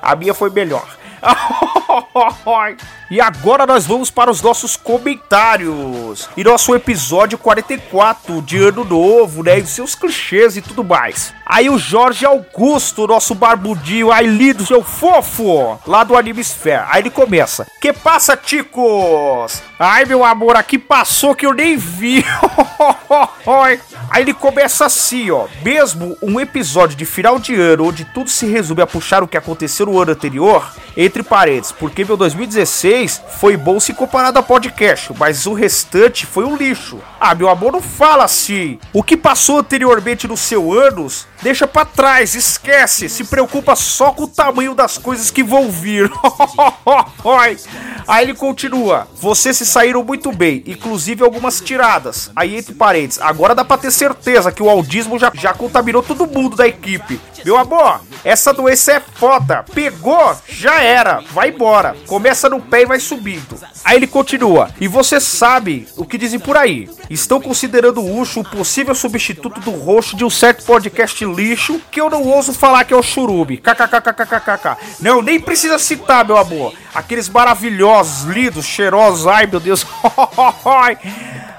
S10: A minha foi melhor. E agora nós vamos para os nossos comentários. E nosso episódio 44 de Ano Novo, né? E seus clichês e tudo mais. Aí o Jorge Augusto, nosso barbudinho, aí lido, seu fofo, lá do Anime Sphere. Aí ele começa. Que passa, ticos? Ai, meu amor, aqui passou que eu nem vi. Aí ele começa assim, ó. Mesmo um episódio de final de ano onde tudo se resume a puxar o que aconteceu no ano anterior, entre parênteses, porque meu 2016 foi bom se comparado a podcast, mas o restante foi um lixo. Ah, meu amor, não fala assim. O que passou anteriormente no seu anos, deixa pra trás, esquece. Se preocupa só com o tamanho das coisas que vão vir. Aí ele continua. Vocês se saíram muito bem, inclusive algumas tiradas. Aí entre parênteses, agora dá pra ter certeza que o audismo já, já contaminou todo mundo da equipe. Meu amor, essa doença é foda. Pegou, já era. Vai embora. Começa no pé e vai subindo. Aí ele continua. E você sabe o que dizem por aí. Estão considerando o Ucho o possível substituto do roxo de um certo podcast lixo que eu não ouso falar que é o Churume. KKKKKKK. Não, nem precisa citar, meu amor. Aqueles maravilhosos, lindos, cheirosos. Ai, meu Deus.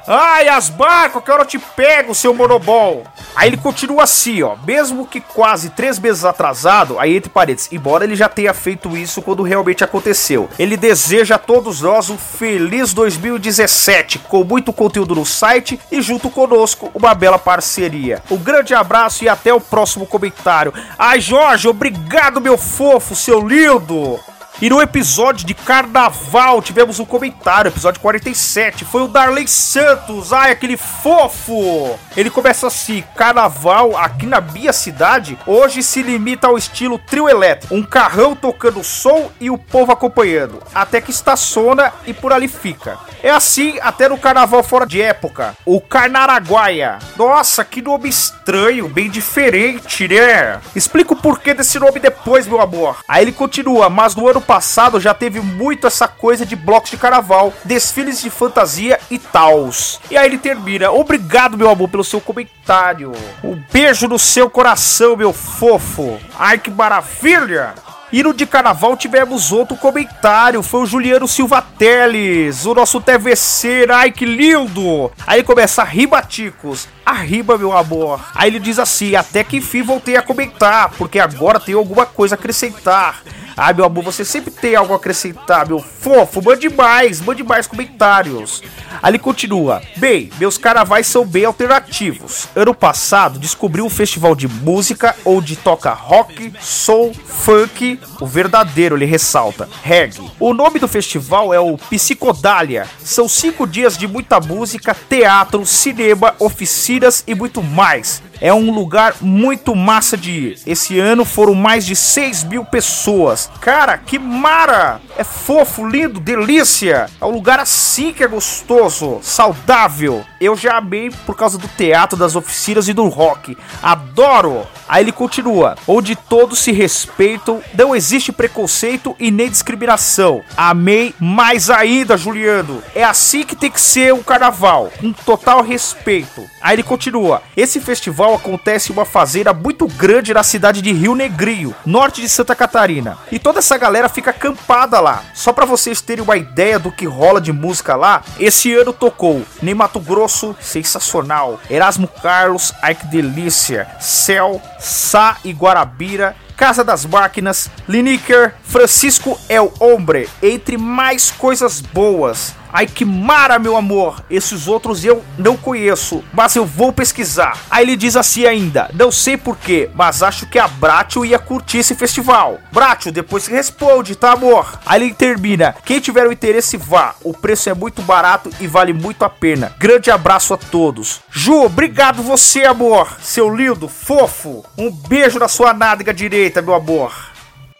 S10: Ai, as barcos, que hora eu te pego, seu monobol. Aí ele continua assim, ó. Mesmo que quase três meses atrasado, aí entre parênteses, embora ele já tenha feito isso quando realmente aconteceu. Ele deseja a todos nós um feliz 2017, com muito conteúdo no site e junto conosco uma bela parceria. Um grande abraço e até o próximo comentário. Ai, Jorge, obrigado, meu fofo, seu lindo. E no episódio de carnaval tivemos um comentário, episódio 47. Foi o Darley Santos, ai, aquele fofo! Ele começa assim: carnaval aqui na minha cidade hoje se limita ao estilo trio elétrico. Um carrão tocando som e o povo acompanhando. Até que estaciona e por ali fica. É assim até no carnaval fora de época. O Carnaraguaia. Nossa, que nome estranho, bem diferente, né? Explica o porquê desse nome depois, meu amor. Aí ele continua, mas no ano passado já teve muito essa coisa de blocos de carnaval, desfiles de fantasia e tals. E aí ele termina: Obrigado, meu amor, pelo seu comentário. Um beijo no seu coração, meu fofo. Ai, que maravilha! E no de carnaval tivemos outro comentário, foi o Juliano Silva Teles, o nosso TVC, ai que lindo! Aí começa, arriba ticos, arriba meu amor. Aí ele diz assim, até que enfim voltei a comentar, porque agora tenho alguma coisa a acrescentar. Ah, meu amor, você sempre tem algo a acrescentar, meu fofo. Mande mais, mande mais comentários. Ali continua. Bem, meus carnavais são bem alternativos. Ano passado descobri um festival de música onde toca rock, soul, funk, o verdadeiro, ele ressalta, reggae. O nome do festival é o Psicodália. São cinco dias de muita música, teatro, cinema, oficinas e muito mais. É um lugar muito massa de ir. Esse ano foram mais de 6 mil pessoas. Cara, que mara! É fofo, lindo, delícia! É um lugar assim que é gostoso, saudável. Eu já amei por causa do teatro, das oficinas e do rock. Adoro! Aí ele continua: onde todos se respeitam, não existe preconceito e nem discriminação. Amei mais ainda, Juliano. É assim que tem que ser um carnaval, com total respeito. Aí ele continua: esse festival acontece uma fazenda muito grande na cidade de Rio Negrinho, norte de Santa Catarina. E toda essa galera fica acampada lá. Só pra vocês terem uma ideia do que rola de música lá, esse ano tocou Ney Mato Grosso, sensacional. Erasmo Carlos, ai que delícia. Céu, Sá e Guarabira. Casa das Máquinas, Lineker, Francisco El Hombre, entre mais coisas boas. Ai que mara, meu amor! Esses outros eu não conheço, mas eu vou pesquisar. Aí ele diz assim ainda: Não sei porquê, mas acho que a Bratio ia curtir esse festival. Bratio, depois responde, tá, amor? Aí ele termina: Quem tiver o interesse, vá. O preço é muito barato e vale muito a pena. Grande abraço a todos. Ju, obrigado você, amor. Seu lindo, fofo. Um beijo na sua nádega direita, meu amor.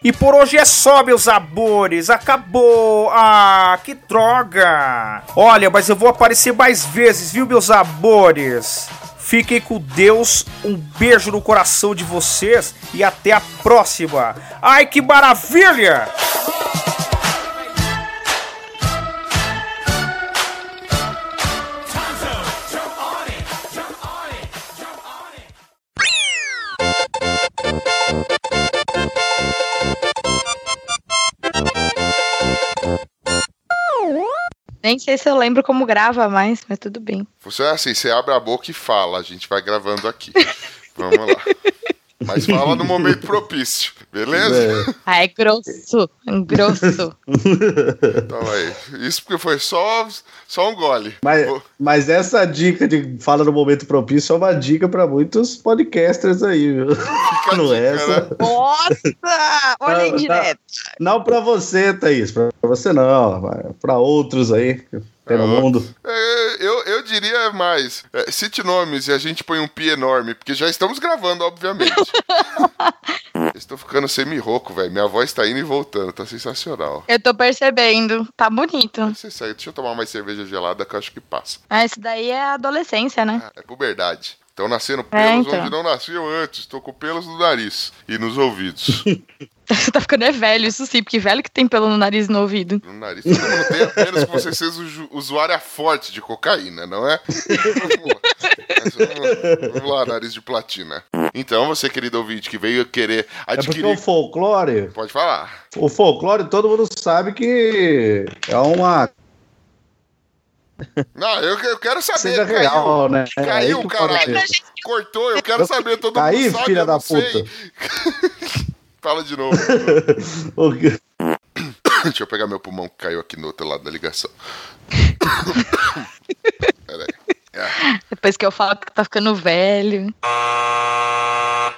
S10: E por hoje é só, meus amores. Acabou. Ah, que droga. Olha, mas eu vou aparecer mais vezes, viu, meus amores? Fiquem com Deus. Um beijo no coração de vocês e até a próxima. Ai, que maravilha!
S3: Nem sei se eu lembro como grava mais, mas tudo bem.
S2: Funciona assim, você abre a boca e fala, a gente vai gravando aqui. Vamos lá. Mas fala no momento propício, beleza?
S3: Ah, é grosso, grosso.
S2: Então aí. Isso porque foi só, só um gole.
S1: Mas, mas essa dica de fala no momento propício é uma dica pra muitos podcasters aí, viu? Não é essa.
S3: Nossa! Olha
S1: Não,
S3: aí direto.
S1: Não pra você, Thaís. Pra você não. mas Pra outros aí no mundo.
S2: É, eu, eu diria mais. É, cite nomes e a gente põe um pi enorme, porque já estamos gravando, obviamente. Estou ficando semi-rouco, velho. Minha voz tá indo e voltando, tá sensacional.
S3: Eu tô percebendo. Tá bonito.
S2: Você deixa eu tomar mais cerveja gelada que eu acho que passa.
S3: Ah, isso daí é a adolescência, né?
S2: É puberdade. Estão nascendo
S3: É,
S2: pelos
S3: então.
S2: onde não nasciam antes. Estou com pelos no nariz e nos ouvidos.
S3: tá ficando é velho, isso sim, porque velho que tem pelo no nariz e no ouvido.
S2: No nariz. Todo mundo tem, a menos que você seja usu- usuária forte de cocaína, não é? vamos, lá. Vamos- lá, nariz de platina. Então, você, querido ouvinte, que veio querer
S1: É porque
S2: adquirir.
S1: o folclore.
S2: Pode falar.
S1: O folclore, todo mundo sabe que é uma.
S2: Não, eu, eu quero saber.
S1: Seja
S2: caiu,
S1: real, né? É
S2: Caiu,
S1: pode
S2: caralho. Cortou, eu quero saber. Todo
S1: Aí,
S2: mundo sabe,
S1: filha
S2: eu
S1: da
S2: não sei.
S1: puta.
S2: Fala de novo. Deixa eu pegar meu pulmão que caiu aqui no outro lado da ligação. Peraí.
S3: Depois que eu falo que tá ficando velho.